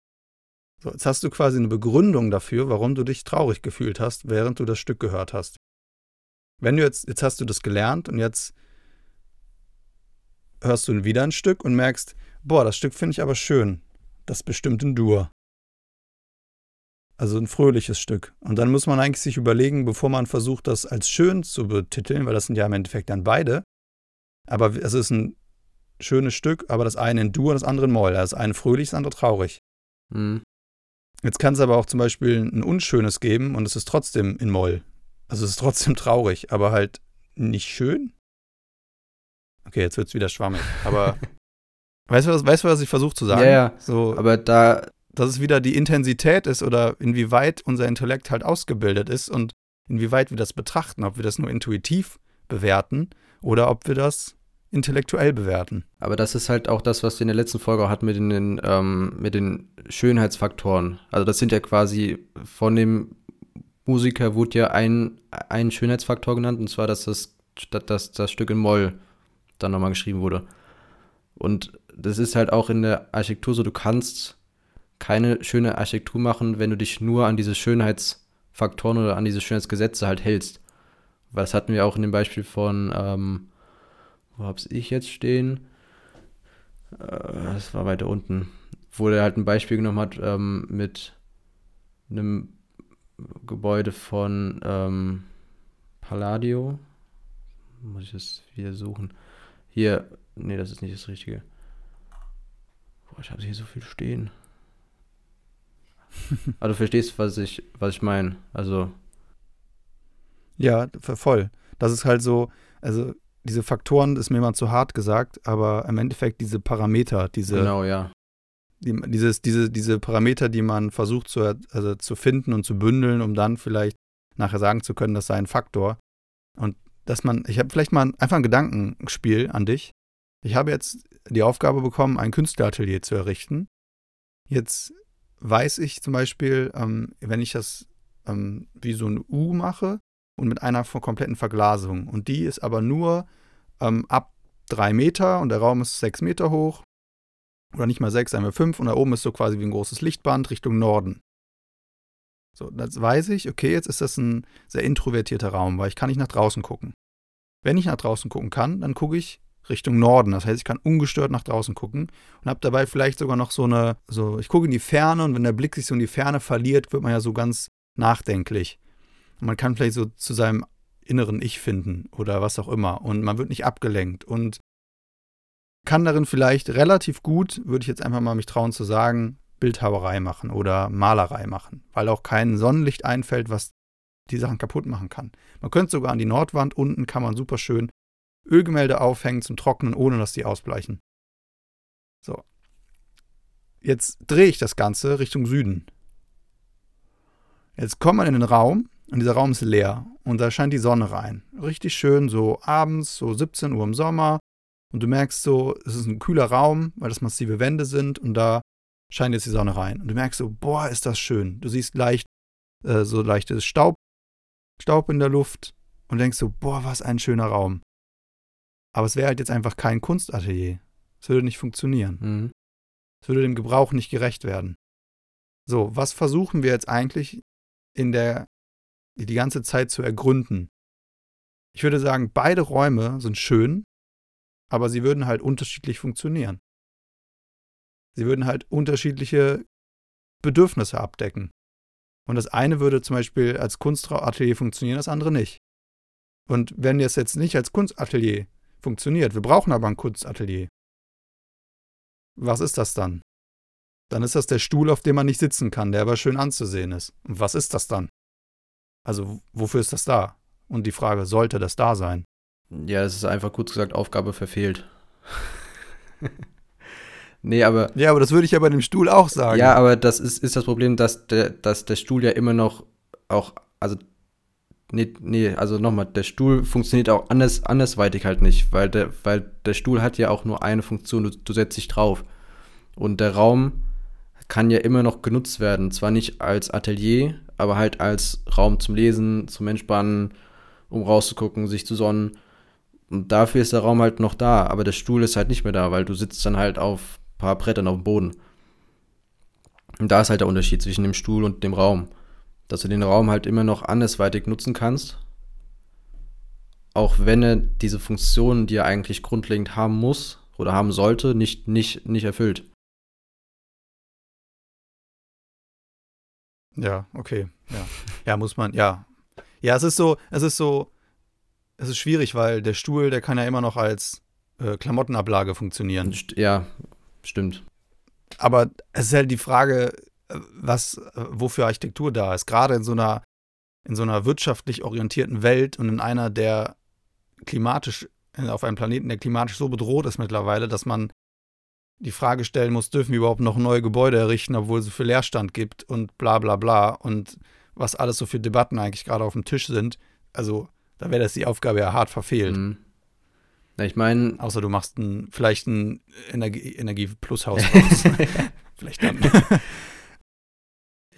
S1: So, jetzt hast du quasi eine Begründung dafür, warum du dich traurig gefühlt hast, während du das Stück gehört hast. Wenn du jetzt, jetzt hast du das gelernt und jetzt hörst du wieder ein Stück und merkst, boah, das Stück finde ich aber schön. Das ist bestimmt ein Dur. Also ein fröhliches Stück. Und dann muss man eigentlich sich überlegen, bevor man versucht, das als schön zu betiteln, weil das sind ja im Endeffekt dann beide. Aber es ist ein schönes Stück, aber das eine in Dur und das andere in Moll. Das eine fröhlich, das andere traurig.
S2: hm.
S1: Jetzt kann es aber auch zum Beispiel ein unschönes geben und es ist trotzdem in Moll. Also es ist trotzdem traurig, aber halt nicht schön. Okay, jetzt wird es wieder schwammig. Aber weißt du, was, weißt du, was ich versuche zu sagen?
S2: Ja, ja.
S1: So,
S2: Aber da,
S1: dass es wieder die Intensität ist oder inwieweit unser Intellekt halt ausgebildet ist und inwieweit wir das betrachten, ob wir das nur intuitiv bewerten oder ob wir das intellektuell bewerten.
S2: aber das ist halt auch das, was wir in der letzten Folge auch hatten mit den, ähm, mit den Schönheitsfaktoren. Also das sind ja quasi von dem Musiker wurde ja ein, ein Schönheitsfaktor genannt, und zwar, dass das, dass das Stück in Moll dann nochmal geschrieben wurde. Und das ist halt auch in der Architektur so, du kannst keine schöne Architektur machen, wenn du dich nur an diese Schönheitsfaktoren oder an diese Schönheitsgesetze halt hältst. Weil das hatten wir auch in dem Beispiel von, ähm, wo hab's ich jetzt stehen? Äh, das war weiter unten. Wo der halt ein Beispiel genommen hat ähm, mit einem Gebäude von ähm, Palladio. Muss ich das wieder suchen? Hier, nee, das ist nicht das Richtige. Boah, ich habe hier so viel stehen. Aber du verstehst, was ich, was ich meine. Also,
S1: Ja, voll. Das ist halt so, also diese Faktoren ist mir mal zu hart gesagt, aber im Endeffekt diese Parameter, diese,
S2: genau, ja.
S1: die, dieses, diese, diese Parameter, die man versucht zu, also zu finden und zu bündeln, um dann vielleicht nachher sagen zu können, das sei ein Faktor. Und dass man, ich habe vielleicht mal einfach ein Gedankenspiel an dich. Ich habe jetzt die Aufgabe bekommen, ein Künstleratelier zu errichten. Jetzt weiß ich zum Beispiel, ähm, wenn ich das ähm, wie so ein U mache und mit einer kompletten Verglasung und die ist aber nur ähm, ab drei Meter und der Raum ist sechs Meter hoch oder nicht mal sechs, wir fünf und da oben ist so quasi wie ein großes Lichtband Richtung Norden. So, das weiß ich, okay, jetzt ist das ein sehr introvertierter Raum, weil ich kann nicht nach draußen gucken. Wenn ich nach draußen gucken kann, dann gucke ich Richtung Norden. Das heißt, ich kann ungestört nach draußen gucken und habe dabei vielleicht sogar noch so eine, so, ich gucke in die Ferne und wenn der Blick sich so in die Ferne verliert, wird man ja so ganz nachdenklich. Und man kann vielleicht so zu seinem inneren Ich finden oder was auch immer. Und man wird nicht abgelenkt und kann darin vielleicht relativ gut, würde ich jetzt einfach mal mich trauen zu sagen, Bildhauerei machen oder Malerei machen, weil auch kein Sonnenlicht einfällt, was die Sachen kaputt machen kann. Man könnte sogar an die Nordwand unten kann man super schön Ölgemälde aufhängen zum Trocknen, ohne dass die ausbleichen. So. Jetzt drehe ich das Ganze Richtung Süden. Jetzt kommt man in den Raum und dieser Raum ist leer und da scheint die Sonne rein. Richtig schön, so abends, so 17 Uhr im Sommer. Und du merkst so, es ist ein kühler Raum, weil das massive Wände sind und da scheint jetzt die Sonne rein. Und du merkst so, boah, ist das schön. Du siehst leicht, äh, so leichtes Staub, Staub in der Luft und denkst so, boah, was ein schöner Raum. Aber es wäre halt jetzt einfach kein Kunstatelier. Es würde nicht funktionieren.
S2: Mhm.
S1: Es würde dem Gebrauch nicht gerecht werden. So, was versuchen wir jetzt eigentlich in der die ganze Zeit zu ergründen? Ich würde sagen, beide Räume sind schön, aber sie würden halt unterschiedlich funktionieren. Sie würden halt unterschiedliche Bedürfnisse abdecken. Und das eine würde zum Beispiel als Kunstatelier funktionieren, das andere nicht. Und wenn es jetzt nicht als Kunstatelier funktioniert, wir brauchen aber ein Kunstatelier, was ist das dann? Dann ist das der Stuhl, auf dem man nicht sitzen kann, der aber schön anzusehen ist. Und was ist das dann? Also, wofür ist das da? Und die Frage, sollte das da sein?
S2: Ja, das ist einfach kurz gesagt Aufgabe verfehlt. nee, aber.
S1: Ja, aber das würde ich ja bei dem Stuhl auch sagen.
S2: Ja, aber das ist, ist das Problem, dass der, dass der Stuhl ja immer noch auch, also Nee, nee, also nochmal, der Stuhl funktioniert auch anders, andersweitig halt nicht, weil der, weil der Stuhl hat ja auch nur eine Funktion, du, du setzt dich drauf. Und der Raum kann ja immer noch genutzt werden. Zwar nicht als Atelier, aber halt als Raum zum Lesen, zum Entspannen, um rauszugucken, sich zu sonnen. Und dafür ist der Raum halt noch da, aber der Stuhl ist halt nicht mehr da, weil du sitzt dann halt auf ein paar Brettern auf dem Boden. Und da ist halt der Unterschied zwischen dem Stuhl und dem Raum dass du den Raum halt immer noch andersweitig nutzen kannst, auch wenn er diese Funktionen, die er eigentlich grundlegend haben muss oder haben sollte, nicht, nicht, nicht erfüllt.
S1: Ja, okay. Ja. ja, muss man, ja. Ja, es ist so, es ist so, es ist schwierig, weil der Stuhl, der kann ja immer noch als äh, Klamottenablage funktionieren.
S2: Ja, stimmt.
S1: Aber es ist halt die Frage, was, wofür Architektur da ist. Gerade in so einer, in so einer wirtschaftlich orientierten Welt und in einer, der klimatisch, auf einem Planeten, der klimatisch so bedroht ist mittlerweile, dass man die Frage stellen muss, dürfen wir überhaupt noch neue Gebäude errichten, obwohl es so viel Leerstand gibt und bla bla bla und was alles so für Debatten eigentlich gerade auf dem Tisch sind. Also da wäre das die Aufgabe ja hart verfehlt. Mhm.
S2: Ja, ich meine.
S1: Außer du machst ein, vielleicht ein Energie, Energie-Plus-Haus. vielleicht dann.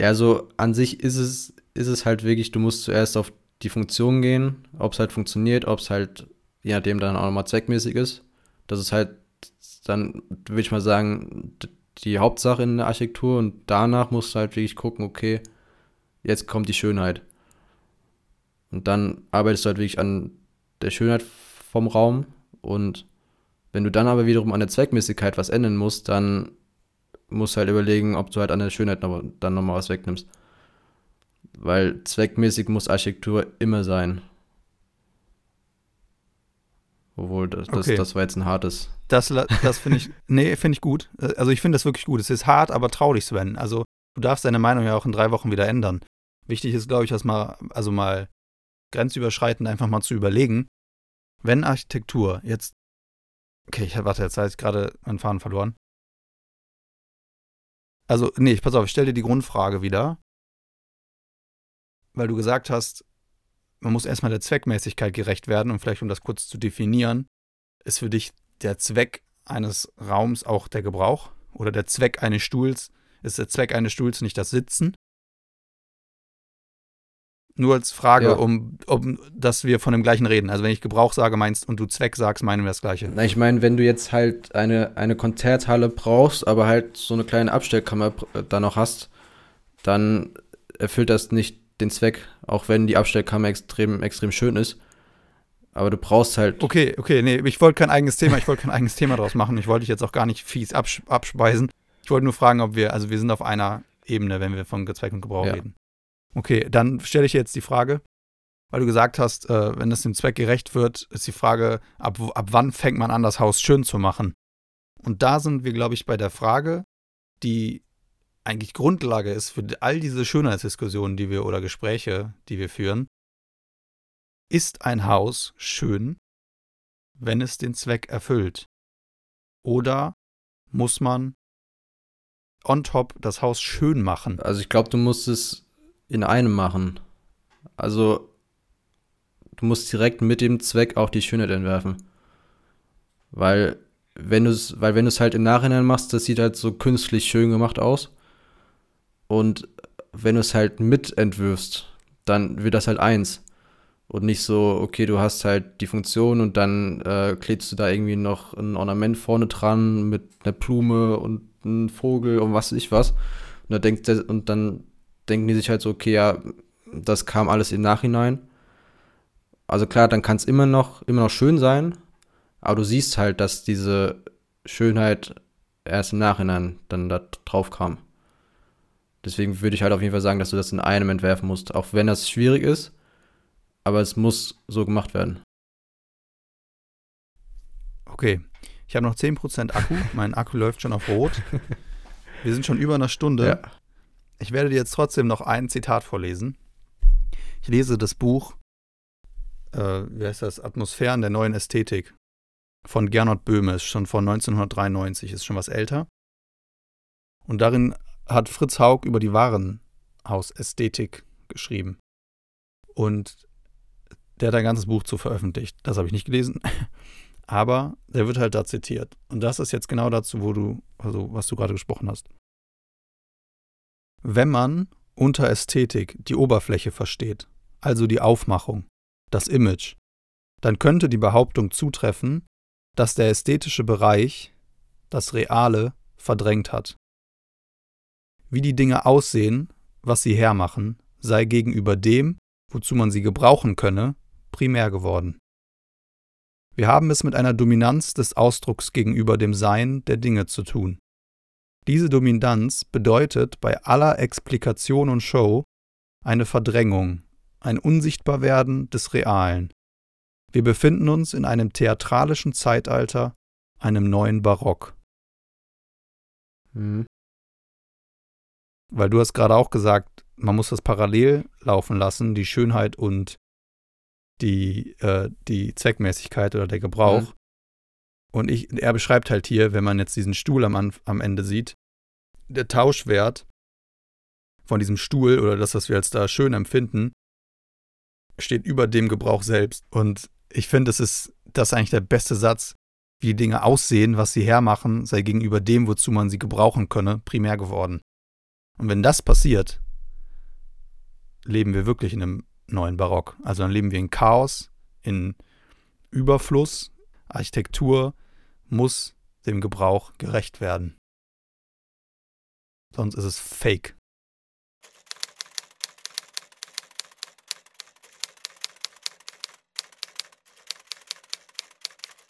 S2: Ja, so an sich ist es, ist es halt wirklich, du musst zuerst auf die Funktion gehen, ob es halt funktioniert, ob es halt, je nachdem, dann auch nochmal zweckmäßig ist. Das ist halt dann, würde ich mal sagen, die Hauptsache in der Architektur und danach musst du halt wirklich gucken, okay, jetzt kommt die Schönheit. Und dann arbeitest du halt wirklich an der Schönheit vom Raum und wenn du dann aber wiederum an der Zweckmäßigkeit was ändern musst, dann musst halt überlegen, ob du halt an der Schönheit noch, dann nochmal was wegnimmst. Weil zweckmäßig muss Architektur immer sein. Obwohl, das, das, okay. das war jetzt ein hartes.
S1: Das, das finde ich, nee, finde ich gut. Also ich finde das wirklich gut. Es ist hart, aber trau dich, Sven. Also du darfst deine Meinung ja auch in drei Wochen wieder ändern. Wichtig ist, glaube ich, das mal, also mal grenzüberschreitend einfach mal zu überlegen, wenn Architektur jetzt, okay, ich warte, jetzt habe ich gerade meinen Faden verloren. Also, nee, pass auf, ich stelle dir die Grundfrage wieder. Weil du gesagt hast, man muss erstmal der Zweckmäßigkeit gerecht werden und vielleicht, um das kurz zu definieren, ist für dich der Zweck eines Raums auch der Gebrauch? Oder der Zweck eines Stuhls, ist der Zweck eines Stuhls nicht das Sitzen, nur als Frage, ja. um, um, dass wir von dem gleichen reden. Also wenn ich Gebrauch sage, meinst und du Zweck sagst, meinen wir das gleiche.
S2: Na, ich meine, wenn du jetzt halt eine, eine Konzerthalle brauchst, aber halt so eine kleine Abstellkammer da noch hast, dann erfüllt das nicht den Zweck, auch wenn die Abstellkammer extrem, extrem schön ist. Aber du brauchst halt.
S1: Okay, okay, nee, ich wollte kein eigenes Thema, ich wollte kein eigenes Thema draus machen. Ich wollte dich jetzt auch gar nicht fies abs abspeisen. Ich wollte nur fragen, ob wir, also wir sind auf einer Ebene, wenn wir von Zweck und Gebrauch ja. reden. Okay, dann stelle ich jetzt die Frage, weil du gesagt hast, äh, wenn es dem Zweck gerecht wird, ist die Frage, ab, ab wann fängt man an, das Haus schön zu machen? Und da sind wir, glaube ich, bei der Frage, die eigentlich Grundlage ist für all diese Schönheitsdiskussionen, die wir oder Gespräche, die wir führen. Ist ein Haus schön, wenn es den Zweck erfüllt? Oder muss man on top das Haus schön machen?
S2: Also ich glaube, du musst es in einem machen. Also du musst direkt mit dem Zweck auch die Schönheit entwerfen. Weil wenn du es, weil wenn du es halt im Nachhinein machst, das sieht halt so künstlich schön gemacht aus. Und wenn du es halt mitentwirfst, dann wird das halt eins. Und nicht so, okay, du hast halt die Funktion und dann äh, klebst du da irgendwie noch ein Ornament vorne dran mit einer Blume und einem Vogel und was weiß ich was. Und, da denkt der, und dann denken die sich halt so, okay, ja, das kam alles im Nachhinein. Also klar, dann kann es immer noch, immer noch schön sein, aber du siehst halt, dass diese Schönheit erst im Nachhinein dann da drauf kam. Deswegen würde ich halt auf jeden Fall sagen, dass du das in einem entwerfen musst, auch wenn das schwierig ist, aber es muss so gemacht werden.
S1: Okay, ich habe noch 10% Akku, mein Akku läuft schon auf Rot. Wir sind schon über einer Stunde. Ja. Ich werde dir jetzt trotzdem noch ein Zitat vorlesen. Ich lese das Buch, äh, wie heißt das, Atmosphären der neuen Ästhetik von Gernot Böhme, ist schon von 1993, ist schon was älter. Und darin hat Fritz Haug über die Warenhausästhetik geschrieben. Und der hat ein ganzes Buch zu veröffentlicht. Das habe ich nicht gelesen. Aber der wird halt da zitiert. Und das ist jetzt genau dazu, wo du, also was du gerade gesprochen hast. Wenn man unter Ästhetik die Oberfläche versteht, also die Aufmachung, das Image, dann könnte die Behauptung zutreffen, dass der ästhetische Bereich das Reale verdrängt hat. Wie die Dinge aussehen, was sie hermachen, sei gegenüber dem, wozu man sie gebrauchen könne, primär geworden. Wir haben es mit einer Dominanz des Ausdrucks gegenüber dem Sein der Dinge zu tun. Diese Dominanz bedeutet bei aller Explikation und Show eine Verdrängung, ein Unsichtbarwerden des Realen. Wir befinden uns in einem theatralischen Zeitalter, einem neuen Barock. Mhm. Weil du hast gerade auch gesagt, man muss das parallel laufen lassen, die Schönheit und die, äh, die Zweckmäßigkeit oder der Gebrauch. Mhm. Und ich, er beschreibt halt hier, wenn man jetzt diesen Stuhl am, am Ende sieht, der Tauschwert von diesem Stuhl oder das, was wir als da schön empfinden, steht über dem Gebrauch selbst. Und ich finde, es ist das ist eigentlich der beste Satz, wie Dinge aussehen, was sie hermachen, sei gegenüber dem, wozu man sie gebrauchen könne, primär geworden. Und wenn das passiert, leben wir wirklich in einem neuen Barock. Also dann leben wir in Chaos, in Überfluss. Architektur muss dem Gebrauch gerecht werden. Sonst ist es fake.